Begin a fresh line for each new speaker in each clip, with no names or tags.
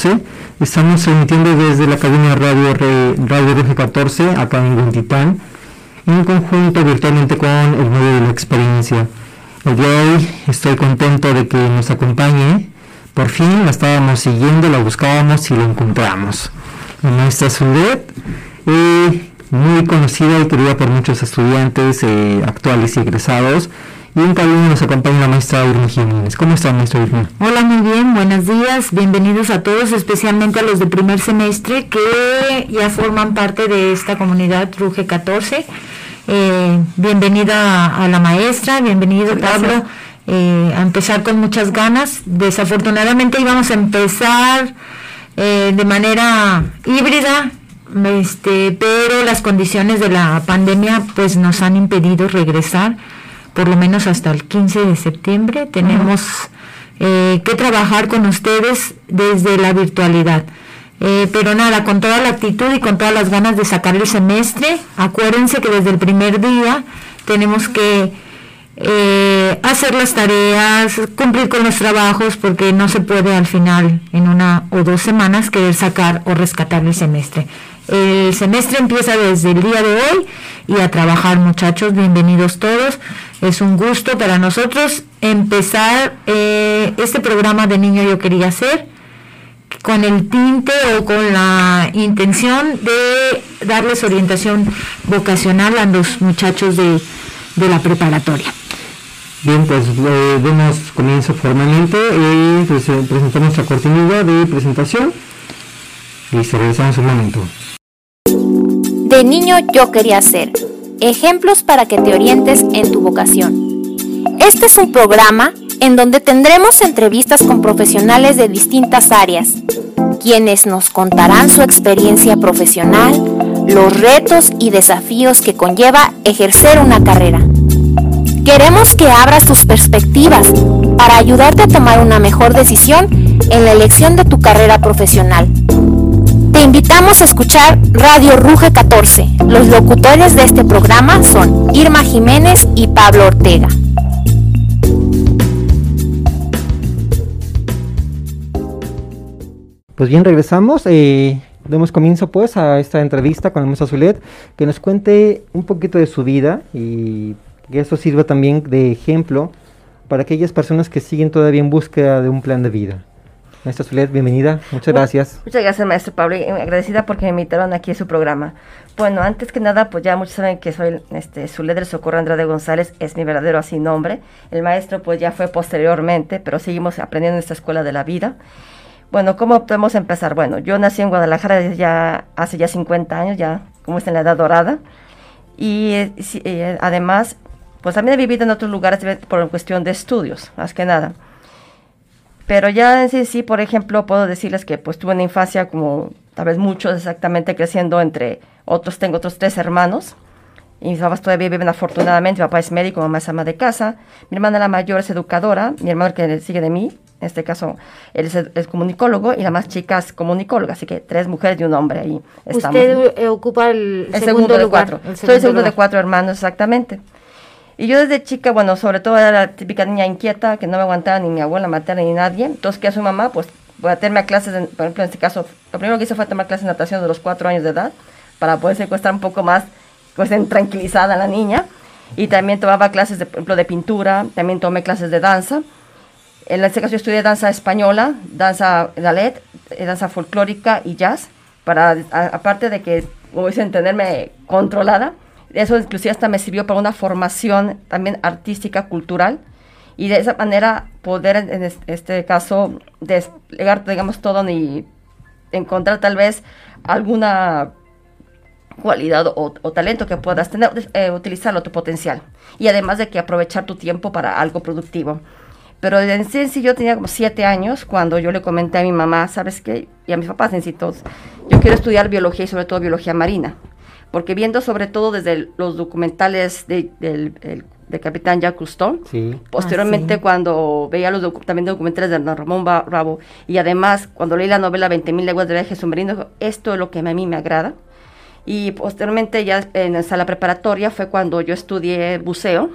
14. Estamos emitiendo desde la cabina Radio, Radio Ruge 14, acá en Guantitán, en conjunto virtualmente con el medio de la experiencia. El día de hoy estoy contento de que nos acompañe. Por fin la estábamos siguiendo, la buscábamos y la encontramos. La maestra Zulet, eh, muy conocida y querida por muchos estudiantes eh, actuales y egresados. Y en cabina nos acompaña la maestra Irma Jiménez. ¿Cómo está, maestra Irma?
Hola, muy bien, buenos días, bienvenidos a todos, especialmente a los de primer semestre que ya forman parte de esta comunidad Ruge 14. Eh, bienvenida a la maestra, bienvenido Pablo, eh, a empezar con muchas ganas. Desafortunadamente íbamos a empezar eh, de manera híbrida, este, pero las condiciones de la pandemia pues nos han impedido regresar por lo menos hasta el 15 de septiembre. Tenemos eh, que trabajar con ustedes desde la virtualidad. Eh, pero nada, con toda la actitud y con todas las ganas de sacar el semestre, acuérdense que desde el primer día tenemos que eh, hacer las tareas, cumplir con los trabajos, porque no se puede al final, en una o dos semanas, querer sacar o rescatar el semestre. El semestre empieza desde el día de hoy y a trabajar muchachos, bienvenidos todos. Es un gusto para nosotros empezar eh, este programa de Niño Yo Quería Ser con el tinte o con la intención de darles orientación vocacional a los muchachos de, la preparatoria.
Bien, pues eh, demos comienzo formalmente y pues, eh, presentamos nuestra cortinilla de presentación y se regresamos un momento.
De niño yo quería ser. Ejemplos para que te orientes en tu vocación. Este es un programa en donde tendremos entrevistas con profesionales de distintas áreas, quienes nos contarán su experiencia profesional, los retos y desafíos que conlleva ejercer una carrera. Queremos que abras tus perspectivas para ayudarte a tomar una mejor decisión en la elección de tu carrera profesional. Invitamos a escuchar Radio Ruge 14. Los locutores de este programa son Irma Jiménez y Pablo Ortega.
Pues bien, regresamos. Eh, demos comienzo pues a esta entrevista con maestra Zulet, que nos cuente un poquito de su vida y que eso sirva también de ejemplo para aquellas personas que siguen todavía en búsqueda de un plan de vida. Maestra Zulet, bienvenida. Muchas gracias.
Muchas gracias, maestro Pablo, y agradecida porque me invitaron aquí a su programa. Bueno, antes que nada, pues ya muchos saben que soy este, Zulet del Socorro Andrade González, es mi verdadero así nombre. El maestro pues ya fue posteriormente, pero seguimos aprendiendo en esta escuela de la vida. Bueno, ¿cómo podemos empezar? Bueno, yo nací en Guadalajara ya hace ya 50 años, ya como está en la edad dorada. Y eh, además, pues también he vivido en otros lugares por cuestión de estudios, más que nada. Pero ya en sí, sí, por ejemplo, puedo decirles que pues tuve una infancia como tal vez muchos exactamente creciendo entre otros, tengo otros tres hermanos. Y mis papás todavía viven afortunadamente, mi papá es médico, mamá es ama de casa, mi hermana la mayor es educadora, mi hermano que sigue de mí, en este caso él es, comunicólogo y la más chica es comunicóloga, así que tres mujeres y un hombre ahí
estamos. ¿Usted eh, ocupa el, segundo, de
cuatro? Soy el segundo de cuatro hermanos, exactamente. Y yo desde chica, bueno, sobre todo era la típica niña inquieta, que no me aguantaba ni mi abuela materna ni nadie. Entonces, ¿qué hace mamá? Pues voy a a clases, por ejemplo, en este caso, lo primero que hice fue tomar clases de natación de los cuatro años de edad, para poder secuestrar un poco más, pues, tranquilizada a la niña. Y también tomaba clases, de, por ejemplo, de pintura, también tomé clases de danza. En este caso yo estudié danza española, danza ballet, eh, danza folclórica y jazz, para, aparte de que, como dicen, tenerme controlada, eso inclusive hasta me sirvió para una formación también artística, cultural, y de esa manera poder en este caso desplegar, digamos, todo y encontrar tal vez alguna cualidad o, talento que puedas tener, eh, utilizarlo tu potencial. Y además de que aprovechar tu tiempo para algo productivo. Pero en sí, yo tenía como siete años cuando yo le comenté a mi mamá, ¿sabes qué? Y a mis papás todos, yo quiero estudiar biología y sobre todo biología marina porque viendo sobre todo desde los documentales de, del Capitán Jacques Cousteau, posteriormente ah, cuando veía los también documentales de Ramón Bravo, y además cuando leí la novela 20.000 leguas de viaje submarino, esto es lo que a mí me agrada. Y posteriormente ya en la sala preparatoria fue cuando yo estudié buceo.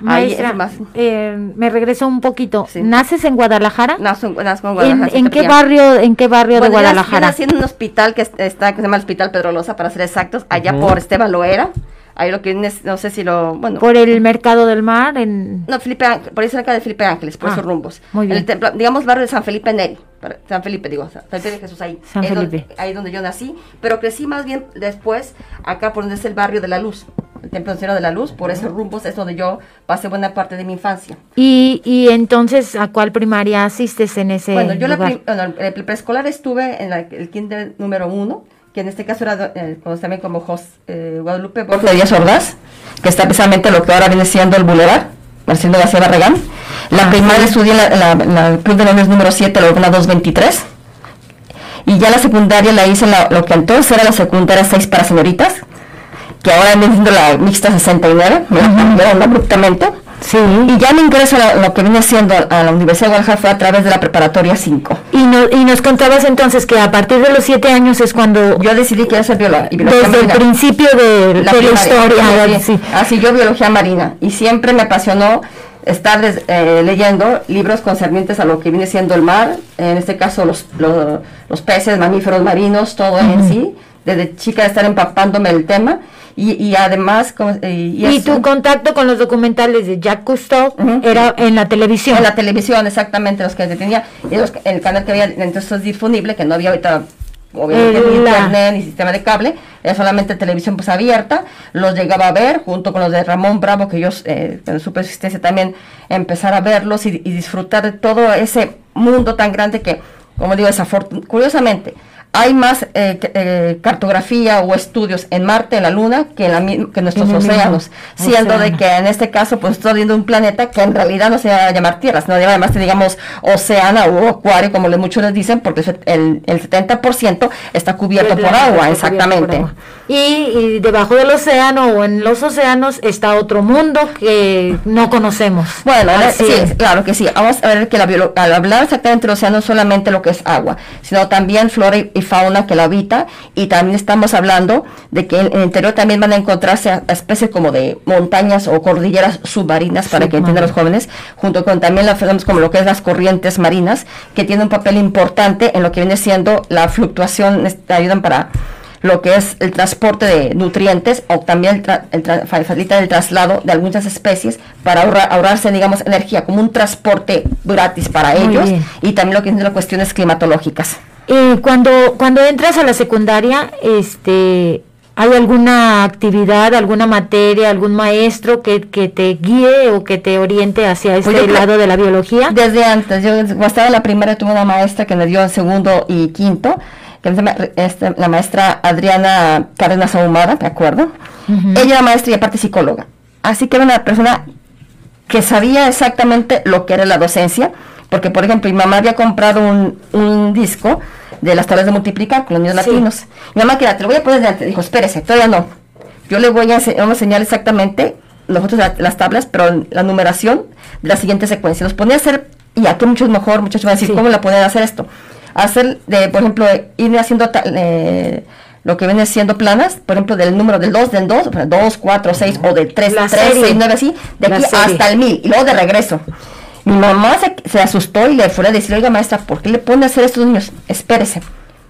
Maestra, eh, me regreso un poquito. ¿Naces en Guadalajara?
Nazo, en Guadalajara.
¿En, qué barrio, en qué barrio de Guadalajara?
Yo nací en un hospital que está, que se llama el Hospital Pedro Loza, para ser exactos, allá por Esteban Loera. Ahí lo que no sé si lo, bueno.
Por el mercado del mar en.
No, Felipe, por ahí cerca de Felipe Ángeles, por esos ah, rumbos. Muy bien. El templo, digamos barrio de San Felipe Neri, San Felipe digo, San Felipe de Jesús ahí.
San Felipe.
Donde, ahí donde yo nací, pero crecí más bien después acá por donde es el barrio de la Luz, el templo de la Luz, por esos rumbos es donde yo pasé buena parte de mi infancia.
Y, y entonces a cuál primaria asistes en ese
Bueno, yo La el preescolar estuve en el kinder número uno que en este caso era eh, también como José eh, Guadalupe Borges Díaz Ordaz, que está precisamente lo que ahora viene siendo el Boulevard, Marcelo García Barragán. La ah, primaria estudié en la, Club de número 7, la Urbana 223. Y ya la secundaria la hice en lo que entonces era la secundaria 6 para señoritas, que ahora viene siendo la mixta 69, me la cambiaron abruptamente.
Sí.
Y ya me ingreso a lo que viene siendo a la Universidad de Guadalajara fue a través de la preparatoria 5.
Y, y nos contabas entonces que a partir de los 7 años es cuando...
Yo decidí que ser bióloga.
Desde el principio de la, historia.
Sí, Así yo biología marina. Y siempre me apasionó estar eh, leyendo libros concernientes a lo que viene siendo el mar, en este caso los, los, peces, mamíferos marinos, todo en sí. Desde chica estar empapándome el tema y, además...
Eh, y, tu contacto con los documentales de Jacques Cousteau era en la televisión.
En la televisión, exactamente, los que tenía, el canal que había entonces disponible, que no había ahorita obviamente ni internet ni sistema de cable, era solamente televisión pues abierta, los llegaba a ver junto con los de Ramón Bravo, que ellos eh, en su persistencia también empezar a verlos y, disfrutar de todo ese mundo tan grande que, como digo, curiosamente, hay más eh, eh, cartografía o estudios en Marte, en la Luna, que en, la, que nuestros océanos, siendo de que en este caso pues estoy viendo un planeta que en realidad no se va a llamar Tierra, sino además digamos océano o acuario, como muchos les dicen, porque el, el 70% está cubierto por agua, exactamente.
Y, debajo del océano o en los océanos está otro mundo que no conocemos.
Bueno, sí, claro que sí. Vamos a ver que la al hablar exactamente del océano no solamente lo que es agua, sino también flora y fauna que la habita y también estamos hablando de que en el interior también van a encontrarse especies como de montañas o cordilleras submarinas para que entiendan los jóvenes, junto con también la como lo que es las corrientes marinas que tienen un papel importante en lo que viene siendo la fluctuación, ayudan para lo que es el transporte de nutrientes o también el, facilita el traslado de algunas especies para ahorrarse, digamos, energía como un transporte gratis para ellos y también lo que es las cuestiones climatológicas.
Eh, cuando, cuando entras a la secundaria, este, ¿hay alguna actividad, alguna materia, algún maestro que, que te guíe o que te oriente hacia pues este lado de la biología?
Desde antes, yo estaba en la primera tuve una maestra que me dio en segundo y quinto, que es este, la maestra Adriana Cárdenas Ahumada, ¿de acuerdo? Ella era maestra y aparte psicóloga. Así que era una persona que sabía exactamente lo que era la docencia, porque por ejemplo mi mamá había comprado un, un disco de las tablas de multiplicar con los niños latinos. Mi mamá, que te lo voy a poner delante. Dijo, espérese, todavía no. Yo le voy a, enseñar exactamente nosotros las tablas, pero la numeración de la siguiente secuencia. Los ponía a hacer, y aquí muchos mejor, muchachos van a decir, ¿cómo la pueden hacer esto? Hacer, de, por ejemplo, ir haciendo eh, lo que viene siendo planas, por ejemplo, del número del 2, del 2, 2, 4, 6, o del 3, 3, 6, 9, así, de aquí hasta el 1000, y luego de regreso. Mi mamá se, asustó y le fue a decir, oiga maestra, ¿por qué le pone a hacer a estos niños? Espérese.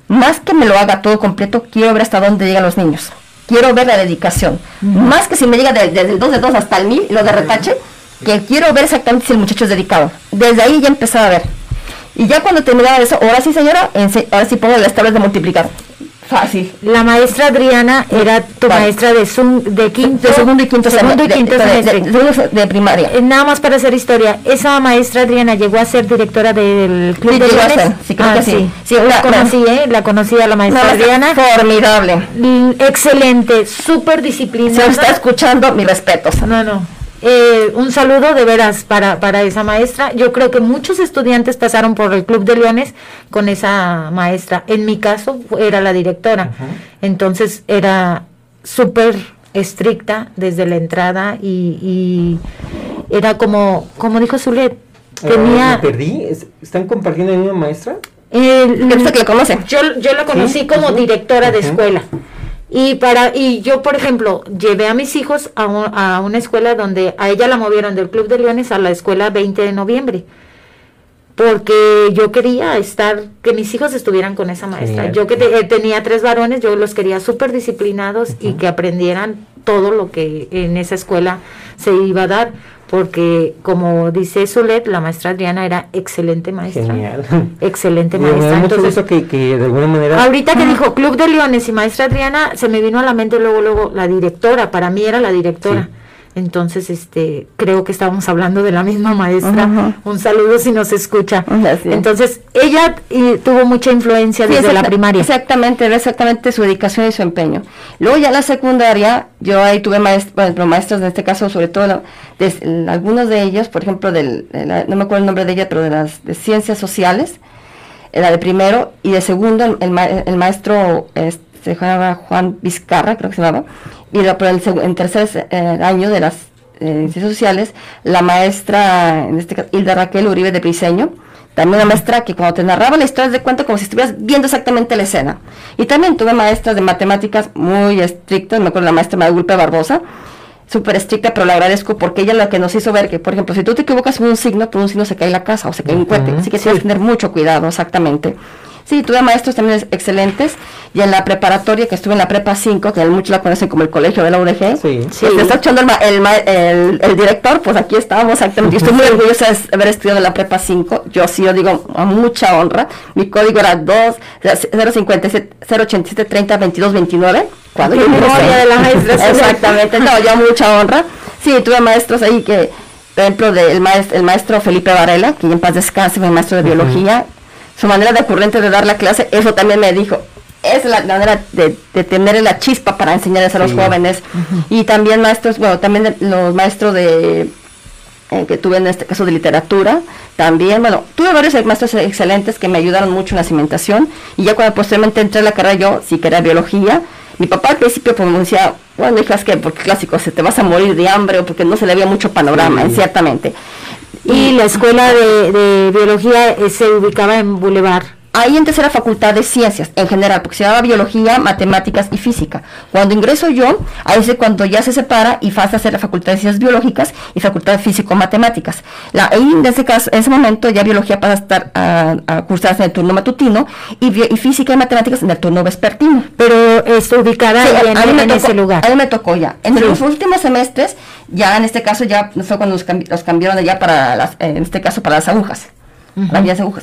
Más que me lo haga todo completo, quiero ver hasta dónde llegan los niños. Quiero ver la dedicación. Más que si me llega desde el 2 de 2 hasta el 1000, lo de retache, que quiero ver exactamente si el muchacho es dedicado. Desde ahí ya empezaba a ver. Y ya cuando terminaba eso, ahora sí señora, ahora sí pongo las tablas de multiplicar. Fácil.
La maestra Adriana era tu maestra de, de quinto.
De segundo y quinto,
segundo y quinto
de, de, primaria.
Eh, nada más para hacer historia. Esa maestra Adriana llegó a ser directora del Club de Leones.
Sí, creo que sí.
sí. la, conocí, ¿eh? La conocí a la maestra Adriana.
Formidable.
Excelente, súper disciplinada.
Se está escuchando, mis respetos.
No, no. Eh, un saludo de veras para, para esa maestra. Yo creo que muchos estudiantes pasaron por el Club de Leones con esa maestra. En mi caso era la directora. Entonces era súper estricta desde la entrada y, era como, como dijo Zulet,
tenía... perdí? ¿Están compartiendo la misma maestra?
Eh, que la conoce? Yo, yo la conocí como directora de escuela Y para y yo, por ejemplo, llevé a mis hijos a, a una escuela donde a ella la movieron del Club de Leones a la escuela 20 de noviembre porque yo quería estar, que mis hijos estuvieran con esa maestra. Yo que eh, tenía tres varones, yo los quería súper disciplinados y que aprendieran todo lo que en esa escuela se iba a dar, porque como dice Solet, la maestra Adriana era excelente maestra.
Genial.
Excelente maestra.
Entonces, que, que, de alguna manera...
Ahorita que dijo Club de Leones y maestra Adriana, se me vino a la mente luego, luego la directora, para mí era la directora. Entonces, este, creo que estábamos hablando de la misma maestra. Un saludo si nos escucha. Entonces, ella tuvo mucha influencia desde la primaria.
Exactamente, era exactamente su dedicación y su empeño. Luego ya la secundaria, yo ahí tuve maestros, maestros en este caso, sobre todo algunos de ellos, por ejemplo, del, no me acuerdo el nombre de ella, pero de las de ciencias sociales, era de primero, y de segundo el, el maestro este, se llamaba Juan Vizcarra, creo que se llamaba, y por el, en tercer eh, año de las eh, ciencias sociales, la maestra, en este caso, Hilda Raquel Uribe de Briseño, también una maestra que cuando te narraba la historia de cuenta como si estuvieras viendo exactamente la escena. Y también tuve maestras de matemáticas muy estrictas, me acuerdo la maestra Madulpe Barbosa, súper estricta, pero le agradezco porque ella lo que nos hizo ver que, por ejemplo, si tú te equivocas en un signo, por un signo se cae la casa o se cae un cohete, así que tienes que tener mucho cuidado, exactamente. Sí, tuve maestros también excelentes. Y en la preparatoria, que estuve en la prepa 5, que muchos la conocen como el colegio de la UDG, sí. sí. está escuchando el, el, director, pues aquí estábamos exactamente. Yo estoy muy orgullosa de haber estudiado en la prepa 5. Yo sí, yo digo, a mucha honra. Mi código era 2, 057, 087, 30, 22, 29. Cuando yo de la maestra. Exactamente, no, ya mucha honra. Sí, tuve maestros ahí que, por ejemplo, de el, maestro, el maestro Felipe Varela, que en paz descanse, fue maestro de biología, su manera de ocurrente de dar la clase, eso también me dijo, es la manera de, tener la chispa para enseñarles a los jóvenes. Y también maestros, bueno, también los maestros de eh, que tuve en este caso de literatura, también, bueno, tuve varios maestros excelentes que me ayudaron mucho en la cimentación. Y ya cuando posteriormente entré a la carrera yo sí que era biología, mi papá al principio pues me decía, bueno, hijas que porque clásico, se te vas a morir de hambre o porque no se le había mucho panorama, ciertamente.
Y la escuela de, biología eh, se ubicaba en Boulevard
ahí entonces era facultad de ciencias en general, porque se llamaba biología, matemáticas y física. Cuando ingreso yo, ahí es cuando ya se separa y pasa a ser la facultad de ciencias biológicas y facultad de físico-matemáticas. ahí en ese caso, en ese momento ya biología pasa a estar a, cursarse en el turno matutino y, física y matemáticas en el turno vespertino.
Pero está ubicada en, ese lugar.
Ahí me tocó ya. En los últimos semestres, ya en este caso ya fue cuando los, cambiaron allá para las, en este caso para las agujas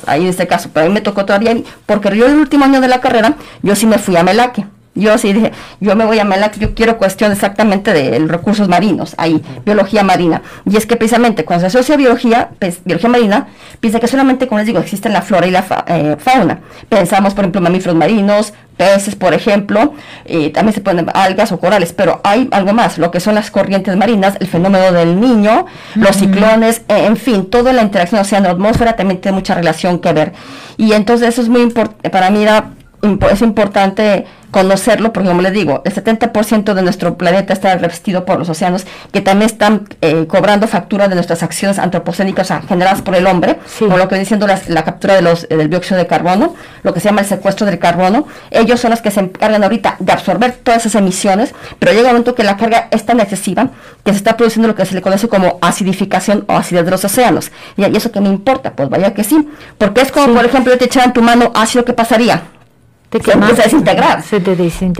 ahí en este caso, pero a mí me tocó todavía, porque yo el último año de la carrera, yo sí me fui a Melaque. Yo sí dije, yo me voy a Melaque, yo quiero cuestión exactamente de recursos marinos, ahí, biología marina. Y es que precisamente cuando se asocia biología, pues, biología marina, piensa que solamente, como les digo, existen la flora y la eh, fauna. Pensamos, por ejemplo, mamíferos marinos, peces, por ejemplo, y también se ponen algas o corales, pero hay algo más, lo que son las corrientes marinas, el fenómeno del niño, los ciclones, eh, en fin, toda la interacción océano-atmósfera también tiene mucha relación que ver. Y entonces eso es muy importante, para mí era, es importante conocerlo, porque como les digo, el 70% de nuestro planeta está revestido por los océanos, que también están eh, cobrando factura de nuestras acciones antropocénicas generadas por el hombre, como lo que diciendo la, captura de los, del dióxido de carbono, lo que se llama el secuestro del carbono. Ellos son los que se encargan ahorita de absorber todas esas emisiones, pero llega un momento que la carga es tan excesiva que se está produciendo lo que se le conoce como acidificación o acidez de los océanos. Y, eso que me importa, pues vaya que sí, porque es como, por ejemplo, yo te echaran tu mano ácido, ¿qué pasaría? Se empieza a desintegrar.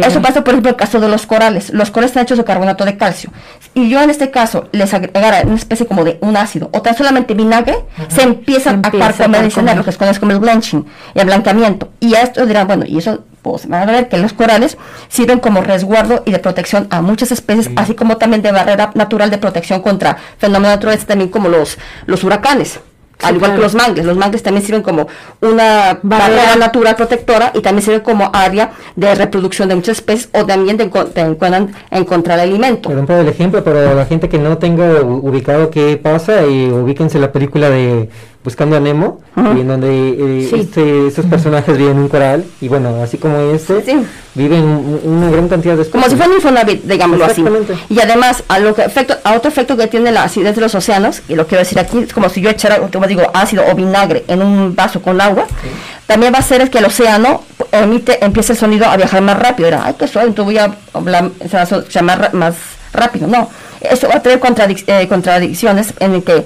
Eso pasa, por ejemplo, en el caso de los corales. Los corales están hechos de carbonato de calcio. Y yo en este caso les agregara una especie como de un ácido o tan solamente vinagre, se empiezan a carcomer, lo que se conoce como el blanching, el blancamiento. Y a esto dirán, bueno, y eso pues van a ver que los corales sirven como resguardo y de protección a muchas especies, así como también de barrera natural de protección contra fenómenos naturales, también como los, los huracanes al igual que los mangles. Los mangles también sirven como una barrera natural protectora y también sirven como área de reproducción de muchas especies o también de, encontrar alimento.
Perdón por el ejemplo, pero la gente que no tenga ubicado qué pasa, y ubíquense la película de Buscando a Nemo, y en donde eh, este, estos personajes viven en un coral, y bueno, así como este, viven una gran cantidad de especies.
Como si fuera un Infonavit, digámoslo así. Y además, a, lo que efecto, a otro efecto que tiene la acidez de los océanos, y lo quiero decir aquí, es como si yo echara, como digo, ácido o vinagre en un vaso con agua, también va a ser que el océano emite, empiece el sonido a viajar más rápido. Era, ay, qué suave, entonces voy a hablar, llamar más rápido. No, eso va a tener eh, contradicciones en el que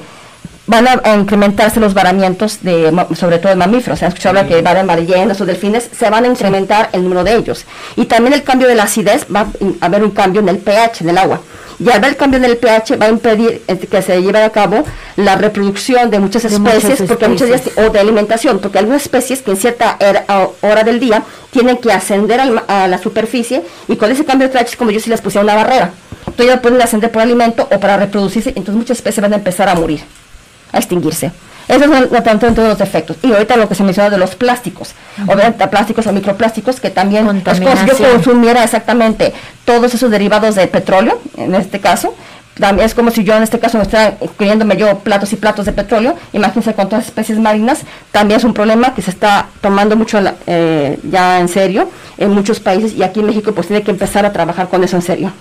van a, incrementarse los varamientos de, sobre todo de mamíferos. Se han escuchado hablar que van ballenas o delfines, se van a incrementar el número de ellos. Y también el cambio de la acidez, va a haber un cambio en el pH del agua. Y al ver el cambio en el pH va a impedir eh, que se lleve a cabo la reproducción de muchas especies, porque muchas o de alimentación, porque algunas especies que en cierta hora del día tienen que ascender a la superficie y con ese cambio de pH es como yo si les pusiera una barrera. Entonces ya pueden ascender por alimento o para reproducirse, entonces muchas especies van a empezar a morir a extinguirse. Esos son todos los efectos. Y ahorita lo que se menciona de los plásticos, obviamente plásticos o microplásticos, que también es como si yo consumiera exactamente todos esos derivados de petróleo, en este caso, también es como si yo en este caso me estuviera comiéndome yo platos y platos de petróleo, imagínense con todas las especies marinas, también es un problema que se está tomando mucho eh, ya en serio en muchos países y aquí en México pues tiene que empezar a trabajar con eso en serio.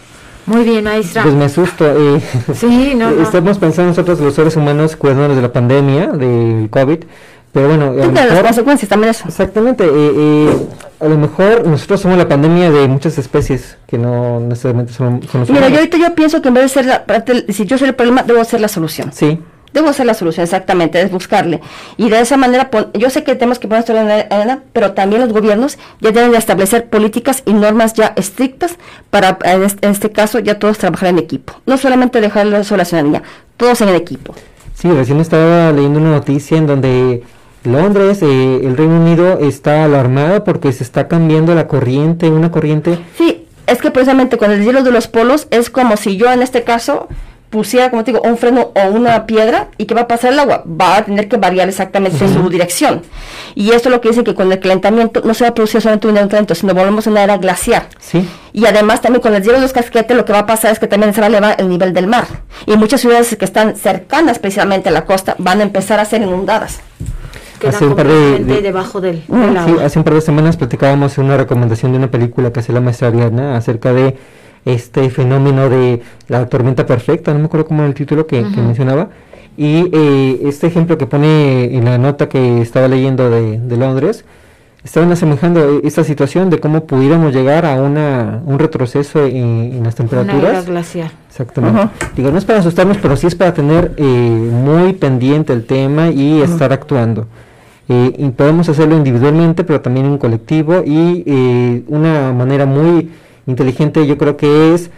Muy bien, maestra.
Pues me asusto. Eh, sí, no, Estamos pensando nosotros los seres humanos cuidándonos de la pandemia, del COVID, pero bueno...
A las consecuencias también eso.
Exactamente. Eh, eh, a lo mejor nosotros somos la pandemia de muchas especies que no necesariamente son,
son Mira, yo ahorita yo pienso que en vez de ser la... Si yo soy el problema, debo ser la solución.
Sí.
Debo hacer la solución, exactamente, es buscarle. Y de esa manera, yo sé que tenemos que poner esto en la pero también los gobiernos ya deben de establecer políticas y normas ya estrictas para, en este, caso, ya todos trabajar en equipo. No solamente dejarlo a la ciudadanía, todos en el equipo.
Sí, recién estaba leyendo una noticia en donde Londres, eh, el Reino Unido está alarmado porque se está cambiando la corriente, una corriente.
Sí, es que precisamente con el hielo de los polos es como si yo en este caso pusiera, como te digo, un freno o una piedra, ¿y qué va a pasar el agua? Va a tener que variar exactamente su dirección. Y esto es lo que dice que con el calentamiento no se va a producir solamente un calentamiento, sino volvemos a una era glaciar.
Sí.
Y además también con el hielo de los casquetes lo que va a pasar es que también se va a elevar el nivel del mar. Y muchas ciudades que están cercanas precisamente a la costa van a empezar a ser inundadas.
hace un par de, debajo del,
Sí, hace un par de semanas platicábamos una recomendación de una película que hace la maestra Ariana acerca de este fenómeno de la tormenta perfecta, no me acuerdo cómo era el título que, mencionaba, y eh, este ejemplo que pone en la nota que estaba leyendo de, Londres, estaban asemejando esta situación de cómo pudiéramos llegar a una, un retroceso en, las temperaturas.
glacial.
Exactamente. Digo, no es para asustarnos, pero sí es para tener eh, muy pendiente el tema y estar actuando. Eh, y podemos hacerlo individualmente, pero también en colectivo y una manera muy inteligente yo creo que es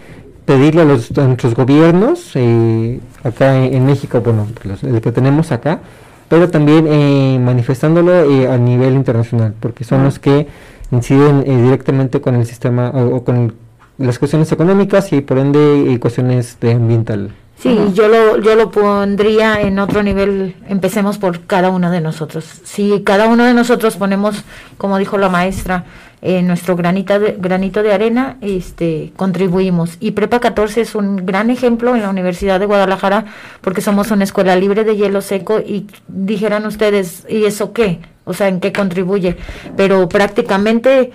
pedirle a, los, nuestros gobiernos, eh, acá en, México, bueno, el que tenemos acá, pero también eh, manifestándolo eh, a nivel internacional, porque son los que inciden directamente con el sistema o, con las cuestiones económicas y por ende cuestiones de ambiental.
Sí, yo lo, yo lo pondría en otro nivel, empecemos por cada uno de nosotros. Si cada uno de nosotros ponemos, como dijo la maestra, en nuestro granito de, granito de arena este, contribuimos. Y Prepa 14 es un gran ejemplo en la Universidad de Guadalajara porque somos una escuela libre de hielo seco y dijeran ustedes, ¿y eso qué? O sea, ¿en qué contribuye? Pero prácticamente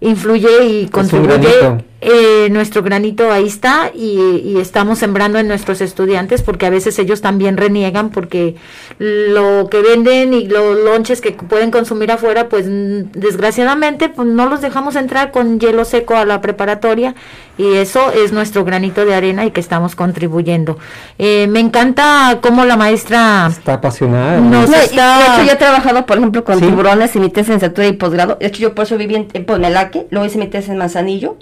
influye y contribuye eh, nuestro granito ahí está y, estamos sembrando en nuestros estudiantes porque a veces ellos también reniegan porque lo que venden y los lonches que pueden consumir afuera pues desgraciadamente pues no los dejamos entrar con hielo seco a la preparatoria y eso es nuestro granito de arena y que estamos contribuyendo. Eh, me encanta cómo la maestra
está apasionada.
Nos está... De hecho yo he trabajado por ejemplo con tiburones y mi tesis en y posgrado. De hecho yo por eso viví en, en Ponelaque, luego hice mi tesis en Manzanillo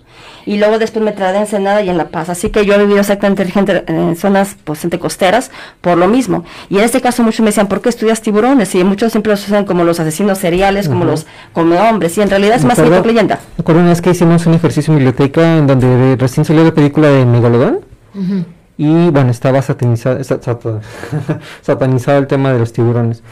y luego después me trasladé en Ensenada y en La Paz. Así que yo he vivido exactamente en zonas pues, costeras por lo mismo. Y en este caso muchos me decían, ¿por qué estudias tiburones? Y muchos siempre los usan como los asesinos seriales, como los como hombres. Y en realidad es más que leyenda.
Recuerdo una vez que hicimos un ejercicio en biblioteca en donde recién salió la película de Megalodón. Y bueno, estaba satanizado, satanizado el tema de los tiburones.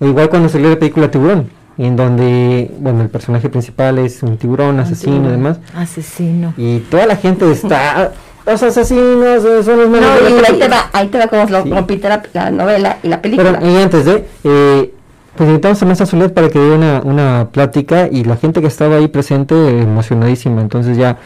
O igual cuando salió la película Tiburón en donde, bueno, el personaje principal es un tiburón, asesino y demás.
Asesino.
Y toda la gente está, los asesinos son los
menos. No, y ahí te va, ahí te va como lo la, novela y la película.
Pero, y antes de, eh, pues invitamos a Mesa Soledad para que dé una, una plática y la gente que estaba ahí presente emocionadísima, entonces ya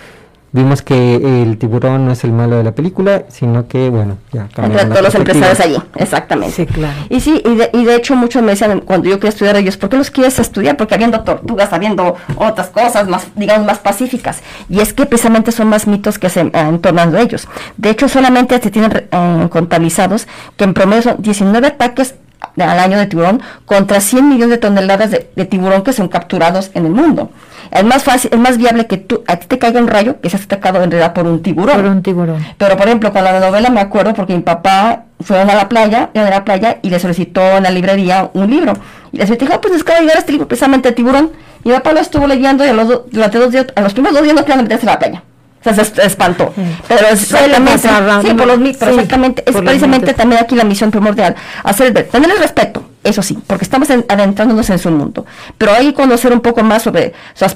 vimos que el tiburón no es el malo de la película, sino que, bueno,
ya Entre todos los empresarios allí, exactamente. Sí, claro. Y sí, y de, y de hecho muchos me decían cuando yo quería estudiar ellos, ¿por qué los quieres estudiar? Porque habiendo tortugas, habiendo otras cosas más, digamos, más pacíficas. Y es que precisamente son más mitos que se en torno a ellos. De hecho, solamente se tienen eh, contabilizados que en promedio son 19 ataques al año de tiburón contra 100 millones de toneladas de, de tiburón que son capturados en el mundo. Es más fácil, es más viable que tú, a ti te caiga un rayo que seas atacado en realidad por un tiburón.
Por un tiburón.
Pero por ejemplo, con la novela me acuerdo porque mi papá fue a la playa, a la playa y le solicitó en la librería un libro. Y le dijo, ah, pues es que va a llegar este libro precisamente el tiburón. Y mi papá lo estuvo leyendo y a los, durante dos días, a los primeros dos días no querían meterse a la playa. O sea, se espantó. Pero exactamente, sí, por los mitos, exactamente, es precisamente también aquí la misión primordial, hacer tener el respeto, eso sí, porque estamos adentrándonos en su mundo. Pero hay que conocer un poco más sobre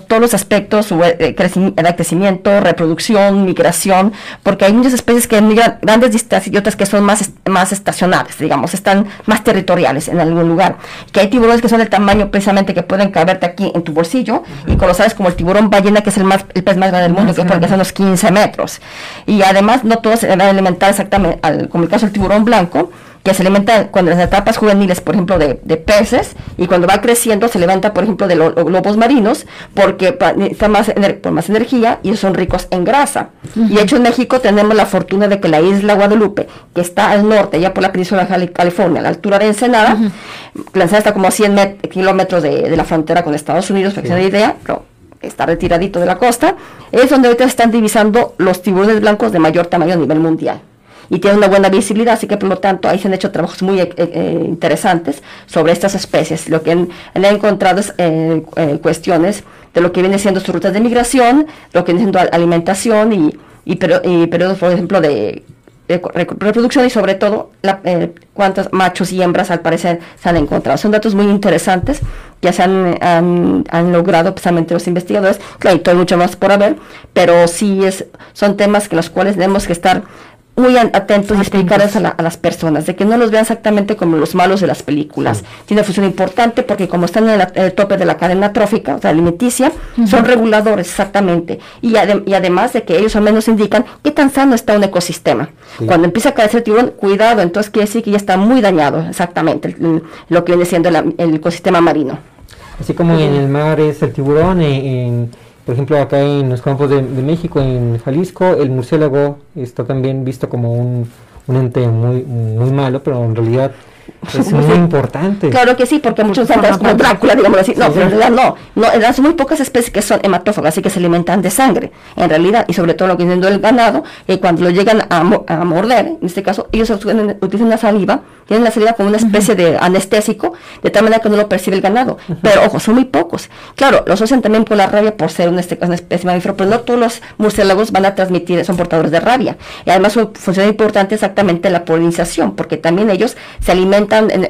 todos los aspectos, su eh, crecimiento, reproducción, migración, porque hay muchas especies que migran grandes distancias y otras que son más, más estacionales, digamos, están más territoriales en algún lugar. Que hay tiburones que son del tamaño precisamente que pueden caberte aquí en tu bolsillo y colosales como el tiburón ballena, que es el, más, el pez más grande del mundo, que, que son los 15 metros. Y además no todos se van a alimentar exactamente, como el caso del tiburón blanco, que se alimenta cuando las etapas juveniles, por ejemplo, de, peces, y cuando va creciendo se levanta, por ejemplo, de los lobos marinos, porque está más, por más energía y son ricos en grasa. Y de hecho en México tenemos la fortuna de que la isla Guadalupe, que está al norte, ya por la península de California, a la altura de Ensenada, Ensenada está como a 100 kilómetros de, la frontera con Estados Unidos, para que se idea, pero está retiradito de la costa, es donde ahorita están divisando los tiburones blancos de mayor tamaño a nivel mundial y tiene una buena visibilidad, así que por lo tanto ahí se han hecho trabajos muy eh, eh, interesantes sobre estas especies. Lo que han, encontrado es eh, cuestiones de lo que viene siendo sus rutas de migración, lo que viene siendo alimentación y, y, periodos, por ejemplo, de reproducción y sobre todo la, cuántos machos y hembras al parecer se han encontrado. Son datos muy interesantes que se han, han, logrado precisamente los investigadores. Claro, hay mucho más por haber, pero sí es, son temas que los cuales tenemos que estar muy atentos y explicarles a, las personas, de que no los vean exactamente como los malos de las películas. Tiene una función importante porque como están en, el tope de la cadena trófica, o sea, alimenticia, son reguladores exactamente. Y, y, además de que ellos al menos indican qué tan sano está un ecosistema. Cuando empieza a caer el tiburón, cuidado, entonces quiere decir que ya está muy dañado exactamente lo que viene siendo el ecosistema marino.
Así como en el mar es el tiburón, en por ejemplo, acá en los campos de, México, en Jalisco, el murciélago está también visto como un, un ente muy, muy malo, pero en realidad es muy importante.
Claro que sí, porque muchos andan como Drácula, digamos así. No, pero en realidad no. no. Hay muy pocas especies que son hematófagas, así que se alimentan de sangre, en realidad. Y sobre todo lo que viene el ganado, eh, cuando lo llegan a, a, morder, en este caso, ellos utilizan la saliva, tienen la saliva como una especie de anestésico, de tal manera que no lo percibe el ganado. Pero ojo, son muy pocos. Claro, los usan también por la rabia, por ser este una especie mamífero, pero no todos los murciélagos van a transmitir, son portadores de rabia. Y además su función importante es exactamente la polinización, porque también ellos se alimentan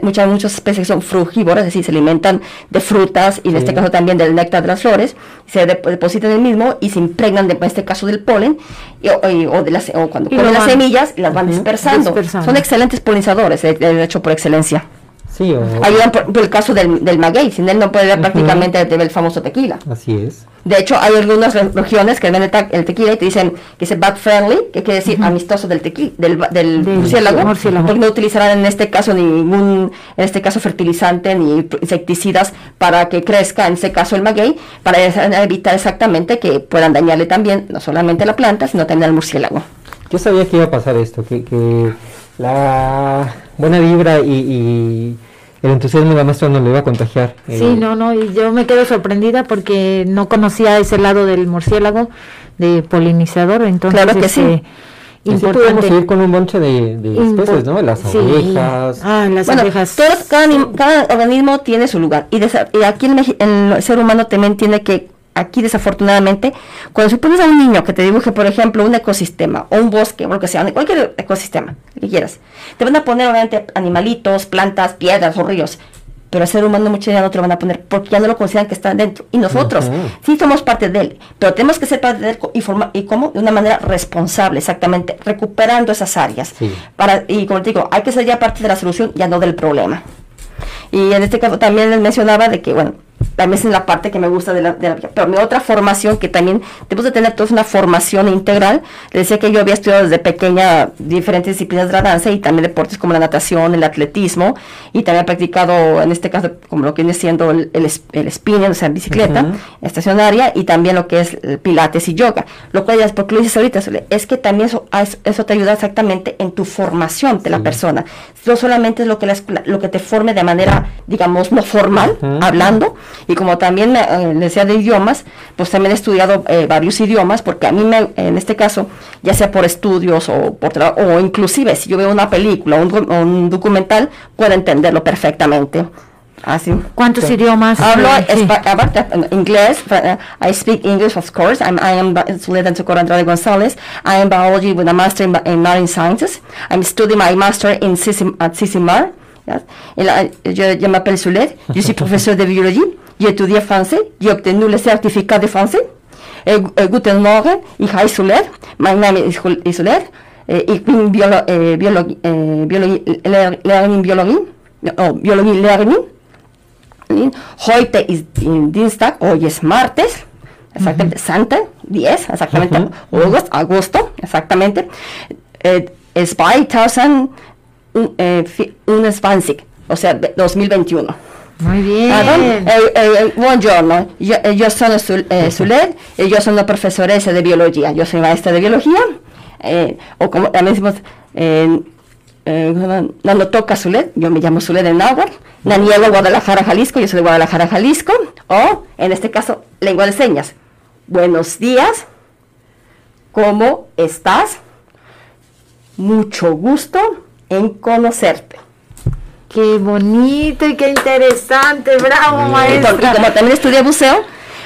muchas, muchas especies son frugívoras, es decir, se alimentan de frutas y en este caso también del néctar de las flores, se depositan en el mismo y se impregnan, de, en este caso del polen, o, de las, o cuando comen las semillas, las van dispersando. Son excelentes polinizadores, de hecho por excelencia. Sí, Ayudan por, el caso del, del maguey, sin él no puede ver prácticamente el famoso tequila.
Así es.
De hecho, hay algunas regiones que ven el, tequila y te dicen que es bat friendly, que quiere decir amistoso del tequila, del, del, murciélago, porque no utilizarán en este caso ningún, en este caso fertilizante ni insecticidas para que crezca, en este caso el maguey, para evitar exactamente que puedan dañarle también, no solamente la planta, sino también al murciélago.
Yo sabía que iba a pasar esto, que, que la buena vibra y el entusiasmo de la maestra no le iba a contagiar.
Sí, eh, no, no, y yo me quedo sorprendida porque no conocía ese lado del murciélago, de polinizador, entonces...
Claro que sí. Este, Así podemos seguir con un bonche de, especies, ¿no? Las abejas.
Ah, las abejas. cada, organismo tiene su lugar. Y, y aquí el, el, ser humano también tiene que aquí desafortunadamente, cuando se pones a un niño que te dibuje, por ejemplo, un ecosistema o un bosque o lo que sea, cualquier ecosistema que quieras, te van a poner obviamente animalitos, plantas, piedras o ríos, pero al ser humano muchas veces no te lo van a poner porque ya no lo consideran que están dentro. Y nosotros sí somos parte de él, pero tenemos que ser parte de él y, forma, y cómo, de una manera responsable, exactamente, recuperando esas áreas. Para, y como te digo, hay que ser ya parte de la solución, ya no del problema. Y en este caso también les mencionaba de que, bueno, también es la parte que me gusta de la, de la pero mi otra formación que también debemos de tener todos una formación integral, le decía que yo había estudiado desde pequeña diferentes disciplinas de la danza y también deportes como la natación, el atletismo y también he practicado en este caso como lo que viene siendo el, el, spinning, o sea, en bicicleta estacionaria y también lo que es el pilates y yoga. Lo cual ya es porque lo dices ahorita, es que también eso, eso te ayuda exactamente en tu formación de la persona. No solamente es lo que la lo que te forme de manera, digamos, no formal, hablando, y como también eh, decía de idiomas, pues también he estudiado eh, varios idiomas, porque a mí me, en este caso, ya sea por estudios o por o inclusive si yo veo una película o un, un documental, puedo entenderlo perfectamente.
Así. ¿Cuántos idiomas?
Hablo sí. inglés. I speak English, of course. I'm, I am Socorro Andrade González. I am biology with a master in, in marine sciences. I'm studying my master in CICIMAR. Yes. Je, je m'appelle Soledad. Je suis professeur de biologie. J'ai étudié français. J'ai obtenu le certificat de français. Eh, eh, guten Morgen. Ich heiße Soledad. My name is Soledad. Eh, ich bin Biolo eh, Biologie, eh, Biologie, Learning Biologie. Oh, Biologie Learning. Heute ist Dienstag, hoy es martes, exactamente, Santa, 10, exactamente, agosto, agosto, exactamente, eh, es 2021, eh, o sea, 2021.
Muy bien.
Eh, eh, buongiorno, yo, eh, yo sono Zulet, eh, yo soy una profesoresa de biología, yo soy maestra de biología, o como también decimos, eh, no toca Zulet, yo me llamo Zulet de Náhuatl, Naniego Guadalajara, Jalisco, yo soy de Guadalajara, Jalisco, o en este caso, lengua de señas. Buenos días, ¿cómo estás? Mucho gusto en conocerte.
Qué bonito y qué interesante, bravo maestro.
Y como también estudié buceo,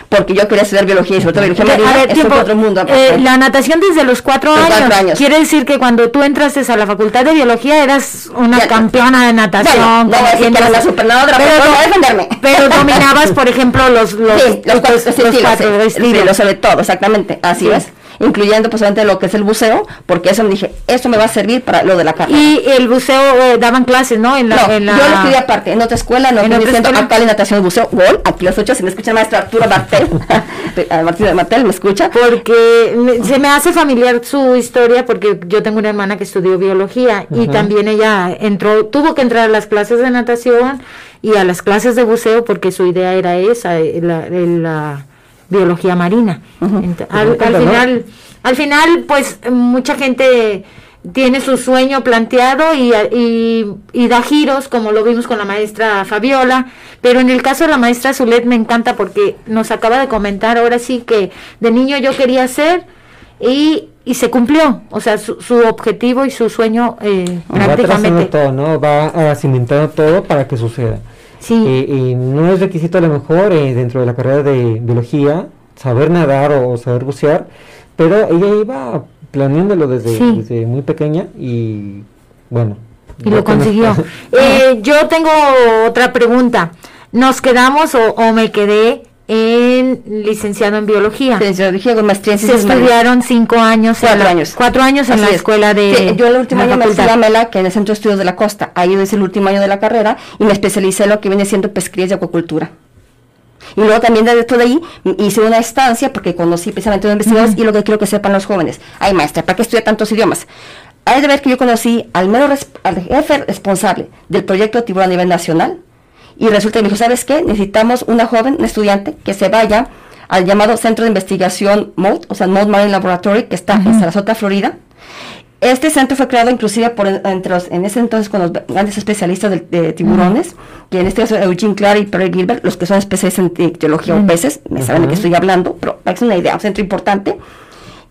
porque yo quería estudiar biología y sobre todo biología marina, es otro mundo.
Eh, la natación desde los cuatro años. Quiere decir que cuando tú entraste a la facultad de biología eras una campeona de natación.
no, no, que la supernadora, pero, pero, defenderme.
pero dominabas, por ejemplo, los, los,
sí, los, cuatro, estilos, sí, lo sobre todo, exactamente, así es incluyendo posiblemente lo que es el buceo, porque eso me dije, eso me va a servir para lo de la carrera.
Y el buceo eh, daban clases, ¿no? En la,
no, en la... yo lo estudié aparte, en otra escuela, no, ¿En otra escuela? acá en natación buceo, gol, aquí los ocho, si me escucha el maestro Arturo Martel, Martín Martel, ¿me escucha?
Porque se me hace familiar su historia, porque yo tengo una hermana que estudió biología, y también ella entró, tuvo que entrar a las clases de natación y a las clases de buceo, porque su idea era esa, eh, la, la biología marina. al, final, al final, pues mucha gente tiene su sueño planteado y, y, da giros, como lo vimos con la maestra Fabiola, pero en el caso de la maestra Zulet me encanta porque nos acaba de comentar ahora sí que de niño yo quería ser y, y se cumplió, o sea, su, su objetivo y su sueño eh, prácticamente.
Va todo, ¿no? Va cimentando todo para que suceda. Sí. y no es requisito a lo mejor eh, dentro de la carrera de biología saber nadar o saber bucear, pero ella iba planeándolo desde, desde muy pequeña y bueno.
Y lo consiguió. eh, yo tengo otra pregunta. ¿Nos quedamos o, o me quedé en licenciado en biología.
biología con maestría
Se estudiaron cinco años.
Cuatro la, años.
Cuatro años en la escuela de.
yo el último año me fui a Mela, que en el Centro de Estudios de la Costa. Ahí es el último año de la carrera y me especialicé en lo que viene siendo pesquería y acuacultura. Y luego también después de ahí hice una estancia porque conocí precisamente a investigadores y lo que quiero que sepan los jóvenes. Ay, maestra, ¿para qué estudia tantos idiomas? Hay de ver que yo conocí al mero al jefe responsable del proyecto Tiburón a nivel nacional y resulta que me dijo, ¿sabes qué? Necesitamos una joven, un estudiante que se vaya al llamado Centro de Investigación MODE, o sea, MODE Marine Laboratory, que está en Sarasota, Florida. Este centro fue creado inclusive por entre los, en ese entonces con los grandes especialistas de, tiburones, que en este caso Eugene Clark y Perry Gilbert, los que son especialistas en teología o peces, me saben de qué estoy hablando, pero es una idea, un centro importante.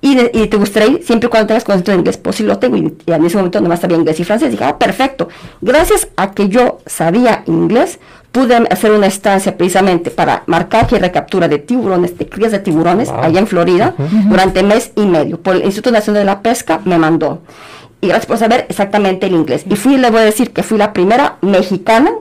Y, te gustaría ir siempre y cuando tengas conocimiento de inglés, pues sí lo tengo, y, en ese momento nomás sabía inglés y francés, dije, ah, perfecto. Gracias a que yo sabía inglés, pude hacer una estancia precisamente para marcaje y recaptura de tiburones, de crías de tiburones, allá en Florida, durante mes y medio. Por el Instituto Nacional de la Pesca me mandó. Y gracias por saber exactamente el inglés. Y fui, le voy a decir que fui la primera mexicana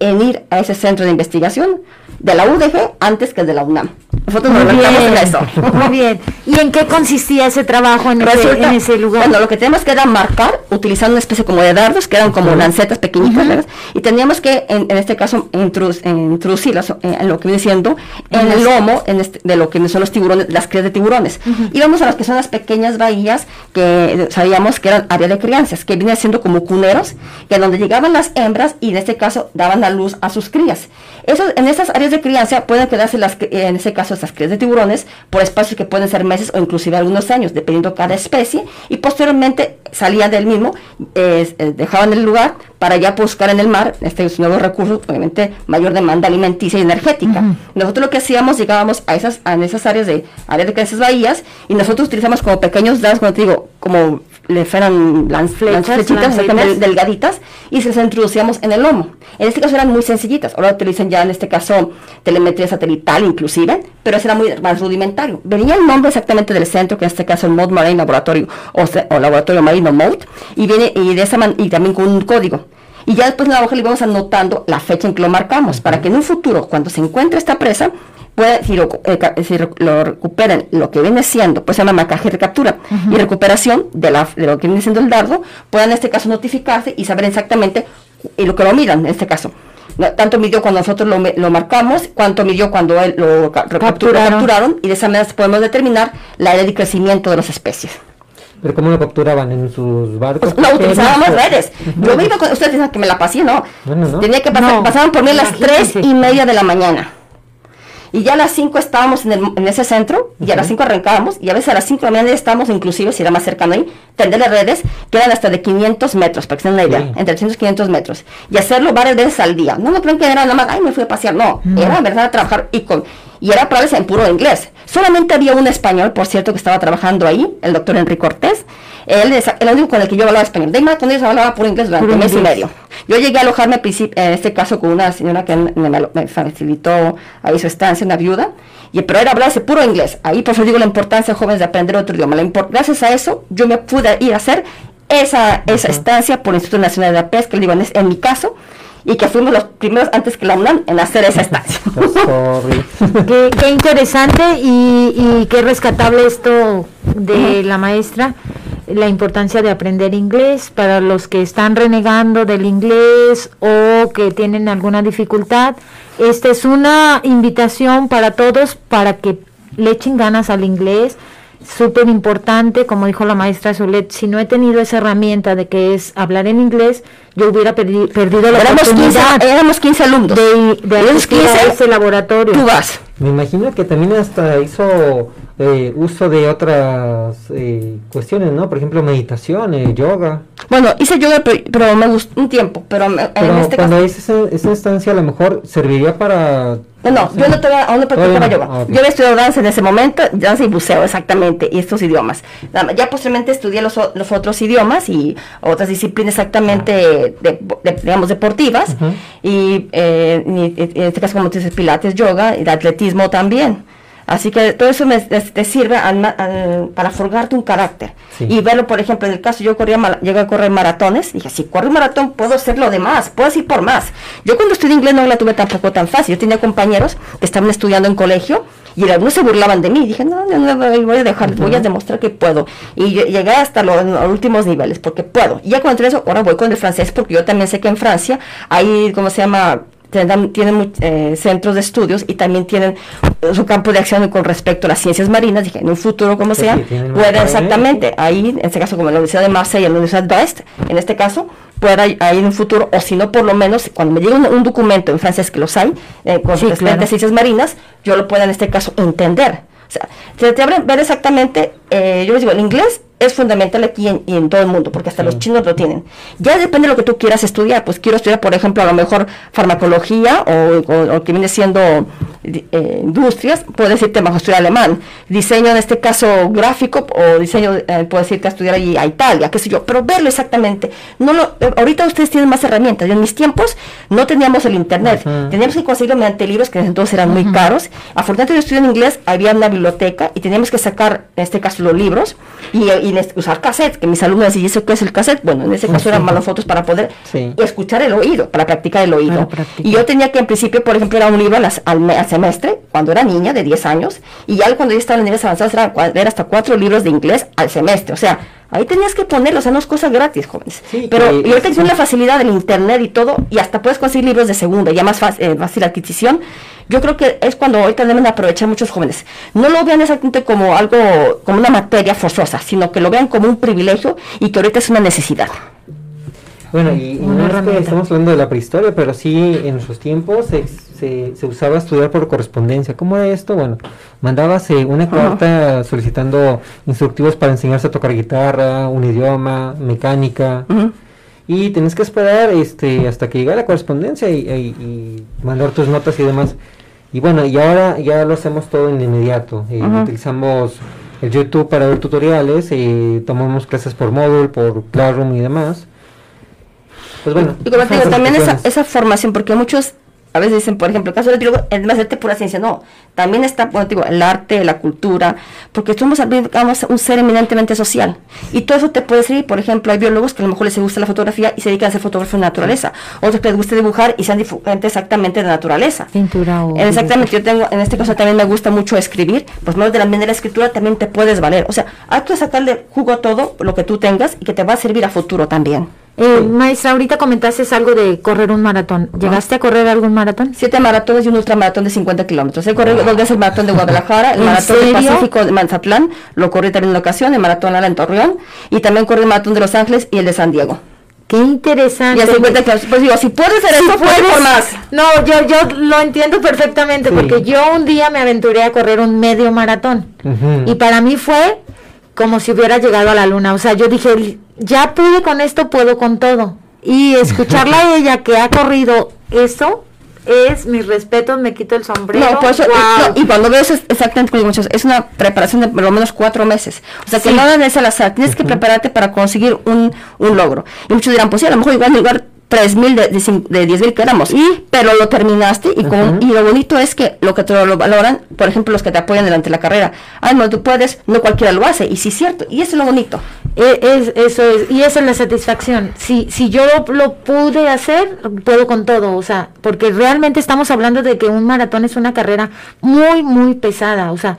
en ir a ese centro de investigación de la UDG antes que de la UNAM.
Nosotros nos bien, en eso. Muy bien. ¿Y en qué consistía ese trabajo en, ese, lugar?
Bueno, lo que teníamos que era marcar utilizando una especie como de dardos, que eran como lancetas pequeñitas, y teníamos que, en, este caso, introducirlas eh, en lo que viene siendo en el lomo este, de lo que son los tiburones, las crías de tiburones. Íbamos a las que son las pequeñas bahías que sabíamos que eran área de crianzas, que vienen siendo como cuneros, que donde llegaban las hembras y en este caso daban a luz a sus crías. Eso, en esas áreas de crianza pueden quedarse las, en ese caso esas crías de tiburones por espacios que pueden ser meses o inclusive algunos años, dependiendo cada especie, y posteriormente salían del mismo, eh, dejaban el lugar para ya buscar en el mar estos nuevos recursos, obviamente mayor demanda alimenticia y energética. Nosotros lo que hacíamos, llegábamos a esas, a esas áreas de áreas de esas bahías y nosotros utilizamos como pequeños dados, como te digo, como le fueran las flechitas delgaditas y se las introducíamos en el lomo. En este caso eran muy sencillitas, ahora utilizan ya en este caso telemetría satelital inclusive, pero ese era muy más rudimentario. Venía el nombre exactamente del centro, que en este caso el Mode Marine Laboratorio o, Laboratorio Marino Mode, y viene y de esa y también con un código. Y ya después en la hoja le vamos anotando la fecha en que lo marcamos, para que en un futuro, cuando se encuentre esta presa, puede, si lo, eh, lo recuperen lo que viene siendo, pues se llama marcaje y recaptura, y recuperación de, la, de lo que viene siendo el dardo, puedan en este caso notificarse y saber exactamente y lo que lo miran en este caso. tanto midió cuando nosotros lo, lo marcamos, cuánto midió cuando él lo capturaron. capturaron, y de esa manera podemos determinar la edad de crecimiento de las especies.
¿Pero cómo lo capturaban? ¿En sus barcos?
Pues, no, utilizábamos redes. Yo me iba con, ustedes dicen que me la pasé, no. Tenía que pasar, pasaban por mí a las tres y media de la mañana. Y ya a las 5 estábamos en, el, en, ese centro, y a las 5 arrancábamos, y a veces a las 5 de la mañana estábamos, inclusive si era más cercano ahí, tender las redes, que eran hasta de 500 metros, para que se den una idea, entre 300 y 500 metros. Y hacerlo varias veces al día. No me creen que era nada más, ay, me fui a pasear. No, era verdad a trabajar y con y era para en puro inglés. Solamente había un español, por cierto, que estaba trabajando ahí, el doctor Enrique Cortés. Él es el único con el que yo hablaba español. De con ellos hablaba puro inglés durante un mes y medio. Yo llegué a alojarme en este caso con una señora que me, facilitó ahí su estancia, una viuda. Y, pero era hablarse puro inglés. Ahí por eso digo la importancia, jóvenes, de aprender otro idioma. gracias a eso, yo me pude ir a hacer esa, esa estancia por el Instituto Nacional de la Pesca, digo, en mi caso, y que fuimos los primeros antes que la UNAM en hacer esa estancia.
qué, interesante y, qué rescatable esto de la maestra, la importancia de aprender inglés para los que están renegando del inglés o que tienen alguna dificultad. Esta es una invitación para todos para que le echen ganas al inglés súper importante, como dijo la maestra Solet, si no he tenido esa herramienta de que es hablar en inglés, yo hubiera perdido la
éramos oportunidad 15, éramos 15 alumnos
de, de asistir a ese laboratorio.
Tú vas.
Me imagino que también hasta hizo eh, uso de otras eh, cuestiones, ¿no? Por ejemplo, meditación, eh, yoga.
Bueno, hice yoga, pero, me gustó un tiempo, pero,
en este cuando caso... esa, esa instancia a lo mejor serviría para
no, yo no, todavía, aún no practicaba yoga. Ah, yo había estudiado danza en ese momento, danza y buceo exactamente, y estos idiomas. Ya posteriormente estudié los, los otros idiomas y otras disciplinas exactamente, de, digamos, deportivas, y, eh, en este caso como dices, pilates, yoga, y de atletismo también. Así que todo eso te sirve para forjarte un carácter. Y verlo, por ejemplo, en el caso, yo corría, llegué a correr maratones, dije, si corro un maratón, puedo hacer lo demás, puedo ir por más. Yo cuando estudié inglés no la tuve tampoco tan fácil. Yo tenía compañeros que estaban estudiando en colegio y algunos se burlaban de mí. Dije, no, no, no voy a dejar, voy a demostrar que puedo. Y llegué hasta los, últimos niveles, porque puedo. Y ya cuando eso, ahora voy con el francés, porque yo también sé que en Francia hay, ¿cómo se llama? Tienen eh, centros de estudios y también tienen su campo de acción con respecto a las ciencias marinas, dije, en un futuro como sea, puede exactamente, ahí, en este caso como la Universidad de Marsella y la Universidad de Brest, en este caso, pueda ahí en un futuro, o si no, por lo menos, cuando me llegue un, documento en francés que los hay, eh, con respecto a ciencias marinas, yo lo pueda en este caso entender. O sea, te, te abren ver exactamente, eh, yo les digo, el inglés es fundamental aquí en, y en todo el mundo, porque hasta los chinos lo tienen. Ya depende de lo que tú quieras estudiar, pues quiero estudiar, por ejemplo, a lo mejor farmacología o, o, que viene siendo eh, industrias, puedo decirte a estudiar alemán. Diseño, en este caso, gráfico o diseño, eh, puedo decirte a estudiar ahí a Italia, qué sé yo, pero verlo exactamente. No lo, eh, ahorita ustedes tienen más herramientas. Yo en mis tiempos no teníamos el internet, teníamos que conseguirlo mediante libros que entonces eran muy caros. Afortunadamente yo estudié en inglés, había una biblioteca y teníamos que sacar, en este caso, los libros y y usar cassette, que mis alumnos decían, ¿y eso qué es el cassette? Bueno, en ese caso eran malas fotos para poder escuchar el oído, para practicar el oído. Y yo tenía que en principio, por ejemplo, era un libro al, al, semestre, cuando era niña de 10 años, y ya cuando yo estaba en niveles avanzados era, era hasta cuatro libros de inglés al semestre. O sea, Ahí tenías que ponerlos, o sea, no es cosas gratis, jóvenes. Pero y ahorita tiene la facilidad del internet y todo, y hasta puedes conseguir libros de segunda, ya más fácil, eh, fácil adquisición. Yo creo que es cuando ahorita deben aprovechar muchos jóvenes. No lo vean exactamente como algo, como una materia forzosa, sino que lo vean como un privilegio y que ahorita es una necesidad.
Bueno, y, no es que estamos hablando de la prehistoria, pero sí en nuestros tiempos se, se, usaba estudiar por correspondencia. ¿Cómo era esto? Bueno, mandabas eh, una carta solicitando instructivos para enseñarse a tocar guitarra, un idioma, mecánica. Y tenías que esperar este hasta que llegara la correspondencia y, y mandar tus notas y demás. Y bueno, y ahora ya lo hacemos todo en inmediato. Eh, utilizamos el YouTube para ver tutoriales, eh, tomamos clases por módulo, por Classroom y demás.
Pues bueno. Y como te digo, también esa, esa formación, porque muchos a veces dicen, por ejemplo, el caso del más de pura ciencia, no, también está, bueno, digo, el arte, la cultura, porque somos digamos, un ser eminentemente social. Y todo eso te puede servir, por ejemplo, hay biólogos que a lo mejor les gusta la fotografía y se dedican a hacer fotografía de naturaleza, otros que les gusta dibujar y sean diferentes exactamente de naturaleza.
Pintura o...
Exactamente, yo tengo, en este caso también me gusta mucho escribir, pues menos de la manera de la escritura también te puedes valer. O sea, hay que sacarle jugo a todo lo que tú tengas y que te va a servir a futuro también.
Eh, maestra, ahorita comentaste algo de correr un maratón. ¿Llegaste a correr algún maratón?
Siete maratones y un ultramaratón de 50 kilómetros. He corrido dos veces el maratón de Guadalajara, el maratón del Pacífico de Manzatlán, lo corrí también en una ocasión, el maratón Ala en Torreón, y también corrí el maratón de Los Ángeles y el de San Diego.
Qué interesante.
Y a 50 kilómetros. Pues digo, si puedes hacer eso, puedes por más.
No, yo, yo lo entiendo perfectamente, porque yo un día me aventuré a correr un medio maratón. Y para mí fue como si hubiera llegado a la luna. O sea, yo dije, ya pude con esto, puedo con todo. Y escucharla a ella que ha corrido eso, es mis respetos, me quito el sombrero. No,
pues, y cuando veo eso, exactamente como muchos, es una preparación de por lo menos cuatro meses. O sea, que nada es al azar, tienes que prepararte para conseguir un, un logro. Y muchos dirán, pues sí, a lo mejor igual lugar 3.000 de, de, de 10.000 que éramos. ¿Y? Pero lo terminaste y, con, y lo bonito es que lo que te lo valoran, por ejemplo, los que te apoyan durante la carrera. Ay, no, tú puedes, no cualquiera lo hace. Y sí es cierto. Y eso es lo bonito.
E, es, eso es. Y esa es la satisfacción. Si, si yo lo, pude hacer, puedo con todo. O sea, porque realmente estamos hablando de que un maratón es una carrera muy, muy pesada. O sea,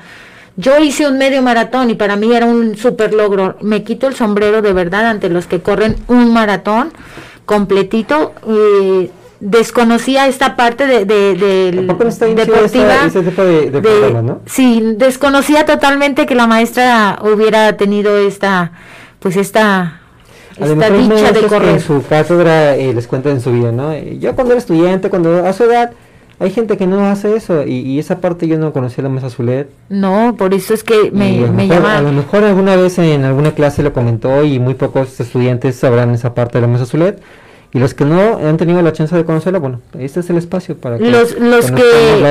yo hice un medio maratón y para mí era un super logro. Me quito el sombrero de verdad ante los que corren un maratón completito. Eh, desconocía esta parte de, de, deportiva. Sí, desconocía totalmente que la maestra hubiera tenido esta, pues esta
esta dicha de correr. En su cátedra eh, les cuenta en su vida, ¿no? Yo cuando era estudiante, cuando a su edad, hay gente que no hace eso y, esa parte yo no conocía la mesa Zulet.
No, por eso es que me, me llama.
A lo mejor alguna vez en alguna clase lo comentó y muy pocos estudiantes sabrán esa parte de la mesa Zulet y los que no han tenido la chance de conocerlo, bueno, este es el espacio para
que los, los que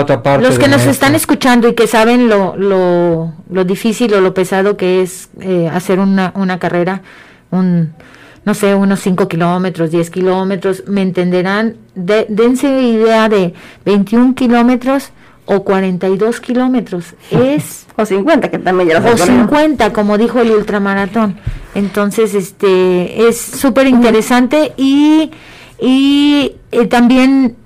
los que nos están escuchando y que saben lo, lo, lo difícil o lo pesado que es eh, hacer una, una carrera, un no sé, unos 5 kilómetros, 10 kilómetros, me entenderán, de, dense idea de 21 kilómetros o 42 kilómetros, es...
o 50, que también ya
O 50, como dijo el ultramaratón. Entonces, este, es súper interesante y, y eh, también,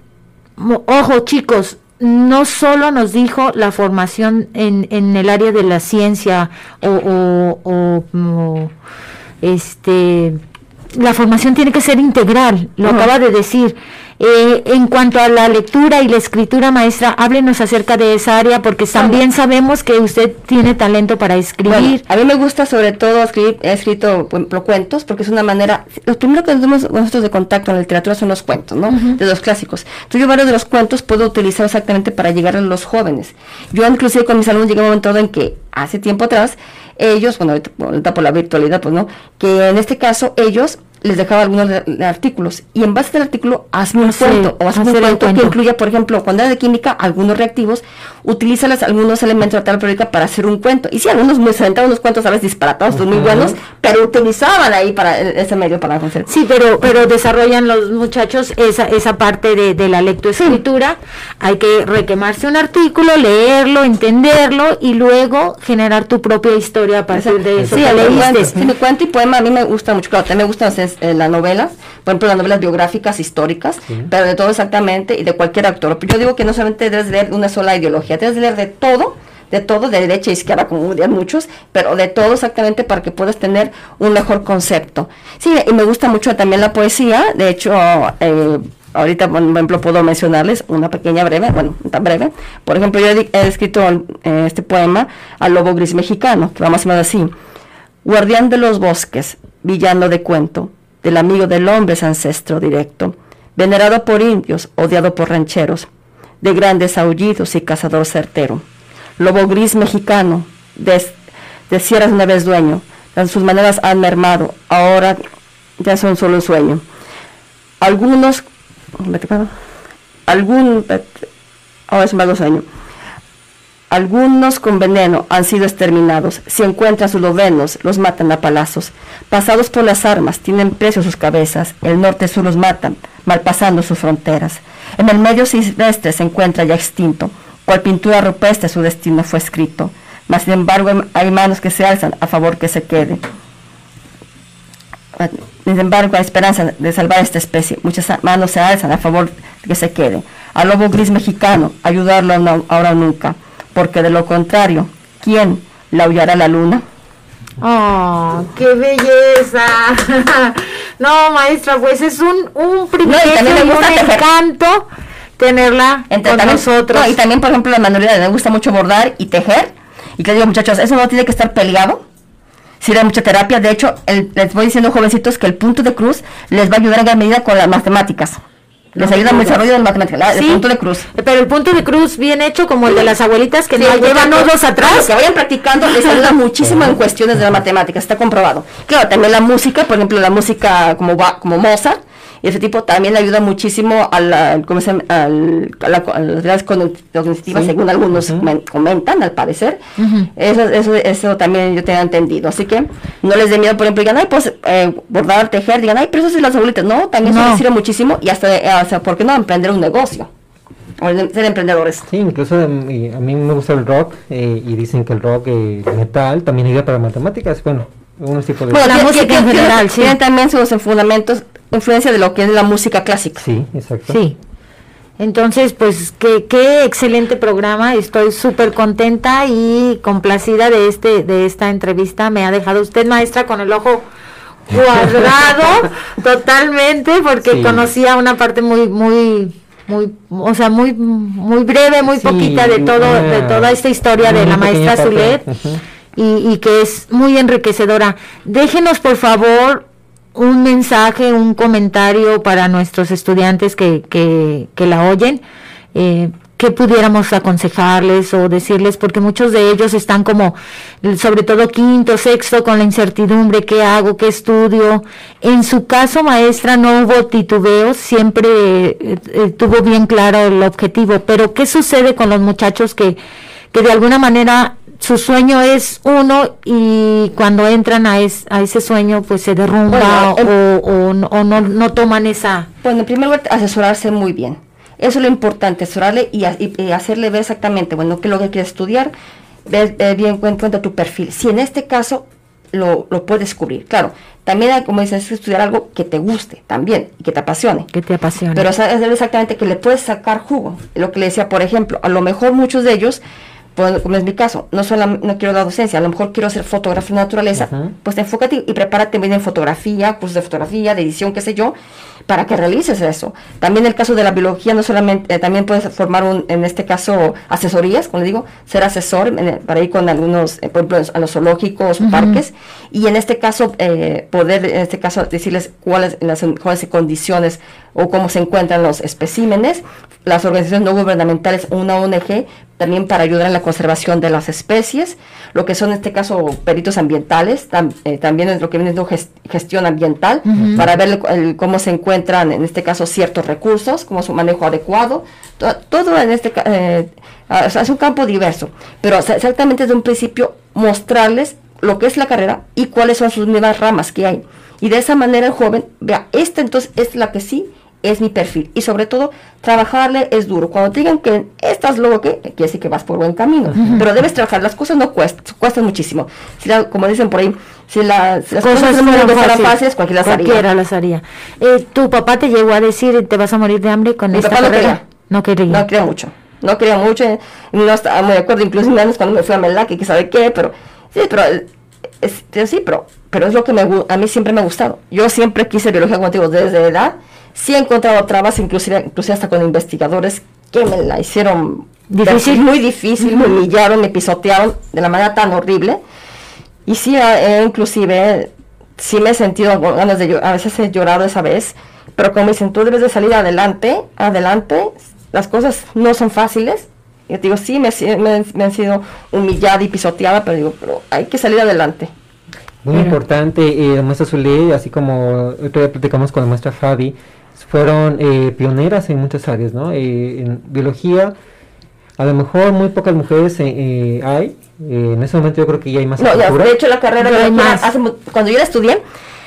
ojo chicos, no solo nos dijo la formación en, en el área de la ciencia o, o este la formación tiene que ser integral, lo acaba de decir. Eh, en cuanto a la lectura y la escritura maestra, háblenos acerca de esa área porque también sabemos que usted tiene talento para escribir.
a mí me gusta sobre todo escribir, he escrito cuentos porque es una manera, lo primero que tenemos nosotros de contacto en la literatura son los cuentos, ¿no? De los clásicos. Entonces yo varios de los cuentos puedo utilizar exactamente para llegar a los jóvenes. Yo inclusive con mis alumnos llegué a un momento en que hace tiempo atrás ellos, bueno, ahorita, por la virtualidad, pues no, que en este caso ellos les dejaba algunos artículos y en base al artículo hazme un
Hacer-
cuento o hazme un cuento que incluya, por ejemplo, cuando era de química, algunos reactivos, utilízales algunos elementos de la periódica para hacer un cuento. Y sí, algunos muy se aventaban unos cuentos a veces disparatados, muy buenos, pero utilizaban ahí para e- ese medio para hacer.
Sí, pero, pero desarrollan los muchachos esa, esa parte de, de la lectoescritura. Hay que requemarse un artículo, leerlo, entenderlo y luego generar tu propia historia a partir de eso
Sí,
leíste.
sí, mi cuento y poema a mí me gusta mucho, claro, también me gustan hacer, eh, las novelas, por ejemplo las novelas biográficas, históricas, pero de todo exactamente y de cualquier autor. Yo digo que no solamente debes leer una sola ideología, debes leer de todo, de todo, de derecha a izquierda, como dirían muchos, pero de todo exactamente para que puedas tener un mejor concepto. Sí, y me gusta mucho también la poesía, de hecho, eh, ahorita, por ejemplo, puedo mencionarles una pequeña breve, bueno, tan breve. Por ejemplo, yo he escrito eh, este poema al lobo gris mexicano, que va más o menos así. Guardián de los bosques, villano de cuento, del amigo del hombre es ancestro directo, venerado por indios, odiado por rancheros, de grandes aullidos y cazador certero. Lobo gris mexicano, de, de sierras una vez dueño, sus maneras han mermado, ahora ya son solo un sueño. Algunos, algún, ahora es un vago sueño. Algunos con veneno han sido exterminados. Si encuentran sus lobenos, los matan a palazos. Pasados por las armas, tienen precio sus cabezas. El norte sur los matan, malpasando sus fronteras. En el medio silvestre se encuentra ya extinto. Cual pintura rupestre su destino fue escrito. Mas sin embargo hay- manos que se alzan a favor que se quede. Ah, Sin embargo, hay esperanza de salvar esta especie. Muchas manos se alzan a favor que se quede. Al lobo gris mexicano, ayudarlo ahora o nunca. Porque de lo contrario, ¿quién la aullará la luna?
¡Oh, qué belleza! no, maestra, pues es un, un privilegio
también me
y un encanto tenerla
Entre
con
también-
nosotros.
no, y también, por ejemplo, la manualidad, me gusta mucho bordar y tejer. Y te digo, muchachos, eso no tiene que estar peleado. Sirve mucha terapia. De hecho, el- les voy diciendo, jovencitos, que el punto de cruz les va a ayudar en gran medida con las matemáticas. Les ayuda al desarrollo de las matemáticas, la-
Sí,
el punto de cruz.
Pero el punto de cruz bien hecho, como el de las abuelitas que
Sí,
no llevan
Los
atrás.
que vayan practicando les ayuda muchísimo en cuestiones de la matemática, está comprobado. Claro, también la música, por ejemplo, la música como, como Mozart, y ese tipo también le ayuda muchísimo a, la, ¿cómo se llama? Al- a, la- a las cognitivas,
Sí.
según algunos comentan, al parecer. Eso, eso, eso también yo tengo entendido. Así que no les dé miedo, por ejemplo, digan, ay, pues eh, bordar, tejer, digan, ay, pero eso es las abuelitas. No, también
No.
eso les sirve muchísimo y hasta, eh, o sea, ¿por qué no emprender un negocio? O ser emprendedores.
Sí, incluso em, a mí me gusta el rock eh, y dicen que el rock eh, metal también ayuda para matemáticas. Bueno, unos tipos de...
Bueno,
La música en general, sí.
Tiene también sus fundamentos, influencia de lo que es la música clásica.
sí, exacto.
Sí. Entonces, pues qué, qué excelente programa. Estoy súper contenta y complacida de este de esta entrevista. Me ha dejado usted, maestra, con el ojo cuadrado totalmente porque
Sí.
conocía una parte muy muy muy o sea muy muy breve muy
Sí,
poquita de todo de
una-
toda esta historia de la maestra Zulet y, y que es muy enriquecedora. Déjenos, por favor, un mensaje, un comentario para nuestros estudiantes que, que, que la oyen. Eh, ¿Qué pudiéramos aconsejarles o decirles? Porque muchos de ellos están como, sobre todo quinto, sexto, con la incertidumbre, ¿qué hago? ¿Qué estudio? En su caso, maestra, no hubo titubeos, siempre eh, eh, tuvo bien claro el objetivo. Pero ¿qué sucede con los muchachos que, que de alguna manera su sueño es uno y cuando entran a, es- a ese sueño pues se derrumba
Bueno, em-
o, o no- o no, no toman esa...
Bueno, en primer lugar, asesorarse muy bien. Eso es lo importante, asesorarle y, y- hacerle ver exactamente, bueno, qué es lo que quiere estudiar, ver bien en cuenta tu perfil. Si en este caso lo, lo puedes cubrir, claro, también hay, como dices, estudiar algo que te guste también y que te apasione.
que te apasiona.
Pero saber exactamente que le puedes sacar jugo. Lo que le decía, por ejemplo, a lo mejor muchos de ellos, pues, como es mi caso, no solo no quiero la docencia, a lo mejor quiero hacer fotografía de naturaleza, pues enfócate y prepárate bien en fotografía, cursos de fotografía, de edición, qué sé yo, para que realices eso. También el caso de la biología, no solamente, eh, también puedes formar un, en este caso, asesorías, como le digo, ser asesor en para ir con algunos, eh, por ejemplo, a los zoológicos,
Ujú.
parques, y en este caso, eh, poder, en este caso, decirles cuáles las mejores condiciones o cómo se encuentran los especímenes. Las organizaciones no gubernamentales, una ONG, también para ayudar en la conservación de las especies, lo que son en este caso peritos ambientales, eh, también es lo que viene siendo gestión ambiental, para ver cómo se encuentran en este caso ciertos recursos, cómo su manejo adecuado, todo en este eh, es un campo diverso, pero exactamente desde un principio mostrarles lo que es la carrera y cuáles son sus nuevas ramas que hay. Y de esa manera el joven vea, esta entonces es la que sí es mi perfil. Y sobre todo, trabajarle es duro. Cuando te digan que estás luego que, quiere decir que vas por buen camino. Pero debes trabajar. Las cosas no cuestan, cuestan muchísimo. Si como dicen por ahí, si, las cosas, no fueran fáciles, cualquiera las
haría. las haría. Eh, ¿Tu papá te llegó a decir te vas a morir de hambre con esta carrera?
No quería. No quería mucho. No quería mucho. no estaba muy de acuerdo. Incluso menos cuando me fui a Melac y que sabe qué, pero... Sí, pero... Es, sí, pero, pero es lo que me, a mí siempre me ha gustado. Yo siempre quise biología contigo desde edad sí he encontrado trabas, inclusive, inclusive hasta con investigadores que me la hicieron difícil, muy difícil, me humillaron, me pisotearon de la manera tan horrible. Y sí, inclusive, sí me he sentido ganas de llorar, a veces he llorado esa vez, pero como dicen, tú debes de salir adelante, adelante, las cosas no son fáciles. Yo digo, sí, me, me, han sido humillada y pisoteada, pero digo, pero hay que salir adelante.
Muy importante, eh, la maestra Zulé, así como otro día platicamos con la maestra Fabi, fueron eh, pioneras en muchas áreas, ¿no? Eh, en biología, a lo mejor muy pocas mujeres eh, hay. en ese momento yo creo que ya hay más.
No, ya, de hecho la carrera de más. cuando yo la estudié,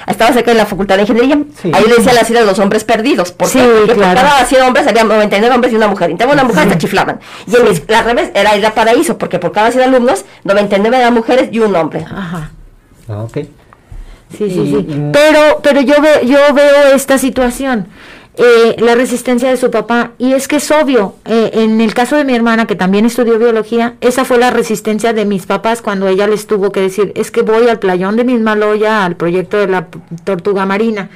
estaba cerca de la facultad de ingeniería. Ahí le decía la de los hombres perdidos. ¿Por sí, Porque por cada 100 hombres había 99 hombres y una mujer. Y tengo una mujer, se chiflaban. Y en la revés era ir a paraíso, porque por cada 100 alumnos, 99 eran mujeres y un hombre.
Ajá. Ah, ok. Sí, sí, sí. Pero, pero yo, yo veo esta situación. Eh, la resistencia de su papá. Y es que es obvio, eh, en el caso de mi hermana, que también estudió biología, esa fue la resistencia de mis papás cuando ella les tuvo que decir, es que voy al playón de Mismaloya, al proyecto de la tortuga marina.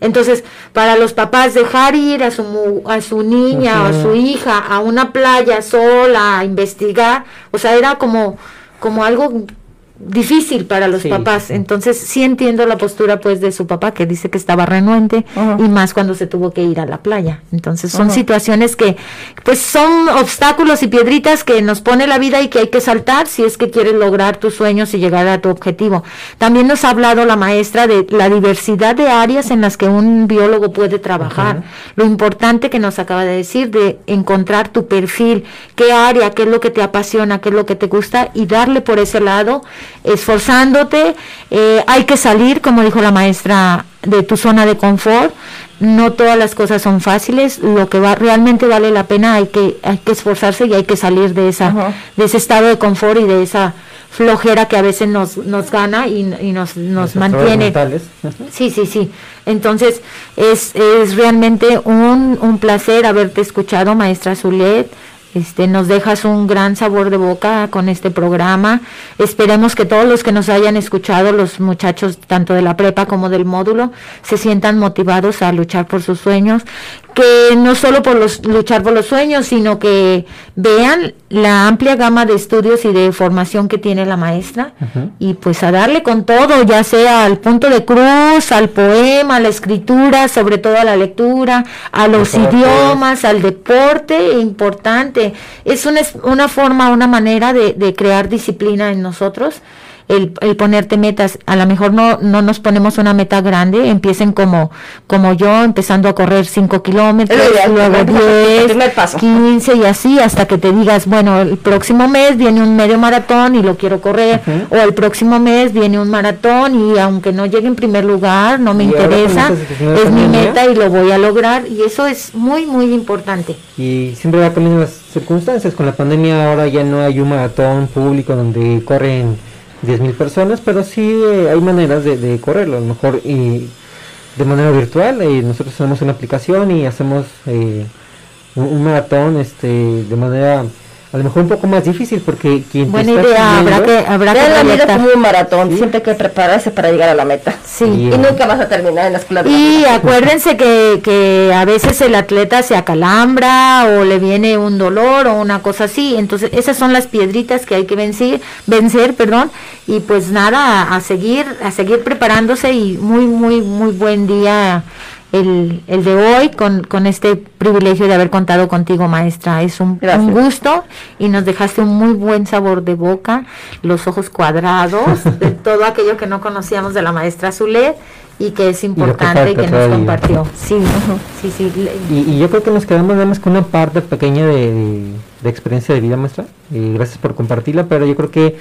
Entonces, para los papás dejar ir a su, a su niña o a su hija a una playa sola a investigar, o sea, era como, como algo difícil para los papás. Entonces sí entiendo la postura pues de su papá que dice que estaba renuente y más cuando se tuvo que ir a la playa. Entonces son situaciones que pues son obstáculos y piedritas que nos pone la vida y que hay que saltar si es que quieres lograr tus sueños y llegar a tu objetivo. También nos ha hablado la maestra de la diversidad de áreas en las que un biólogo puede trabajar. Lo importante que nos acaba de decir de encontrar tu perfil, qué área, qué es lo que te apasiona, qué es lo que te gusta y darle por ese lado esforzándote, eh, hay que salir, como dijo la maestra, de tu zona de confort. No todas las cosas son fáciles, lo que va, realmente vale la pena hay que, hay que esforzarse y hay que salir de, esa, de ese estado de confort y de esa flojera que a veces nos, nos gana y, nos, nos mantiene. Sí, sí, sí. Entonces es, es realmente un, un placer haberte escuchado, maestra Zulet este, nos dejas un gran sabor de boca con este programa. Esperemos que todos los que nos hayan escuchado, los muchachos tanto de la prepa como del módulo, se sientan motivados a luchar por sus sueños, que no solo por los, luchar por los sueños, sino que vean la amplia gama de estudios y de formación que tiene la maestra y pues a darle con todo, ya sea al punto de cruz, al poema, a la escritura, sobre todo a la lectura, a los idiomas, al deporte, importante. Es una, una forma, una manera de, de crear disciplina en nosotros el, el, ponerte metas. A lo mejor no, no nos ponemos una meta grande, empiecen como, como yo, empezando a correr 5 kilómetros, luego 10, 15 y así, hasta que te digas, bueno, el próximo mes viene un medio maratón y lo quiero correr, o el próximo mes viene un maratón y aunque no llegue en primer lugar, no me interesa, es mi meta y lo voy a lograr y eso es muy, muy importante.
Y siempre va cambiando las circunstancias, con la pandemia ahora ya no hay un maratón público donde corren 10.000 personas, pero sí eh, hay maneras de, correrlo, a lo mejor y de manera virtual. Eh, nosotros tenemos una aplicación y hacemos eh, un, un, maratón este, de manera a lo mejor un poco más difícil porque quien
buena idea habrá que habrá que
la vida como un maratón siempre hay que prepararse para llegar a la meta. Sí. Y nunca vas a terminar en la escuela
y acuérdense que, que a veces el atleta se acalambra o le viene un dolor o una cosa así. Entonces esas son las piedritas que hay que vencer vencer perdón. Y pues nada a seguir a seguir preparándose y muy muy muy buen día el, el de hoy con, con, este privilegio de haber contado contigo, maestra. Es un, un, gusto y nos dejaste un muy buen sabor de boca, los ojos cuadrados, de todo aquello que no conocíamos de la maestra Zulet y que es importante y, que, nos compartió. Sí, sí, sí.
Y, yo creo que nos quedamos nada más con una parte pequeña de, de, experiencia de vida maestra. Y gracias por compartirla, pero yo creo que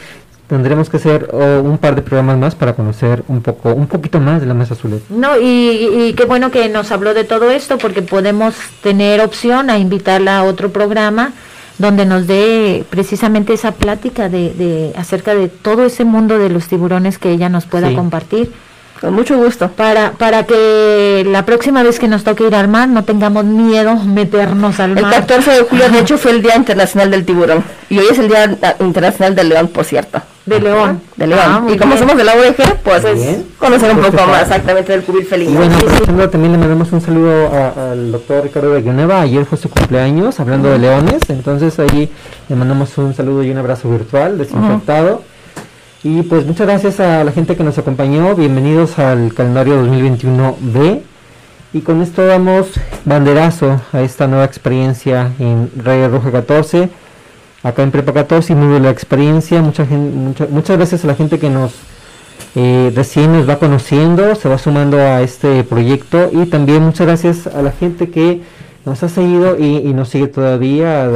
tendremos que hacer un par de programas más para conocer un poco un poquito más de la mesa Zulet.
No, y, y, qué bueno que nos habló de todo esto porque podemos tener opción a invitarla a otro programa donde nos dé precisamente esa plática de, de acerca de todo ese mundo de los tiburones que ella nos pueda compartir.
Con mucho gusto.
Para, para que la próxima vez que nos toque ir al mar no tengamos miedo meternos al mar.
El 14 de julio, de hecho, fue el Día Internacional del Tiburón. Y hoy es el Día Internacional del León, por cierto.
De León.
De León. Ah, y como somos de la OEG, pues conocer un pues poco más exactamente del cubil felino.
bueno, por también le mandamos un saludo al doctor Ricardo de Guioneva. Ayer fue su cumpleaños, hablando de leones. Entonces ahí le mandamos un saludo y un abrazo virtual, desinfectado. Y pues muchas gracias a la gente que nos acompañó. Bienvenidos al calendario 2021B. Y con esto damos banderazo a esta nueva experiencia en Radio Roja 14, acá en Prepa 14 y muy buena experiencia. Mucha gente, muchas gracias a la gente que nos eh, recién nos va conociendo, se va sumando a este proyecto y también muchas gracias a la gente que nos ha seguido y, nos sigue todavía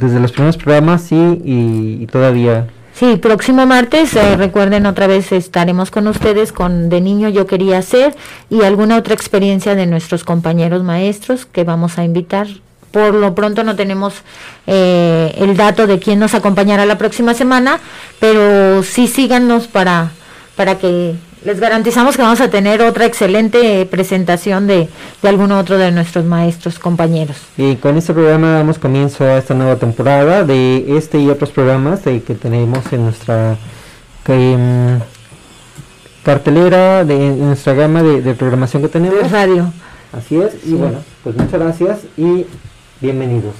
desde los primeros programas y todavía
Sí, próximo martes, eh, recuerden otra vez estaremos con ustedes con De Niño Yo Quería Ser y alguna otra experiencia de nuestros compañeros maestros que vamos a invitar. Por lo pronto no tenemos eh, el dato de quién nos acompañará la próxima semana, pero sí síganos para, para que les garantizamos que vamos a tener otra excelente presentación de, de alguno otro de nuestros maestros compañeros.
Y con este programa damos comienzo a esta nueva temporada de este y otros programas de, que tenemos en nuestra mm, cartelera, de nuestra gama de, programación que tenemos.
radio.
Así es, y bueno, pues muchas gracias y bienvenidos.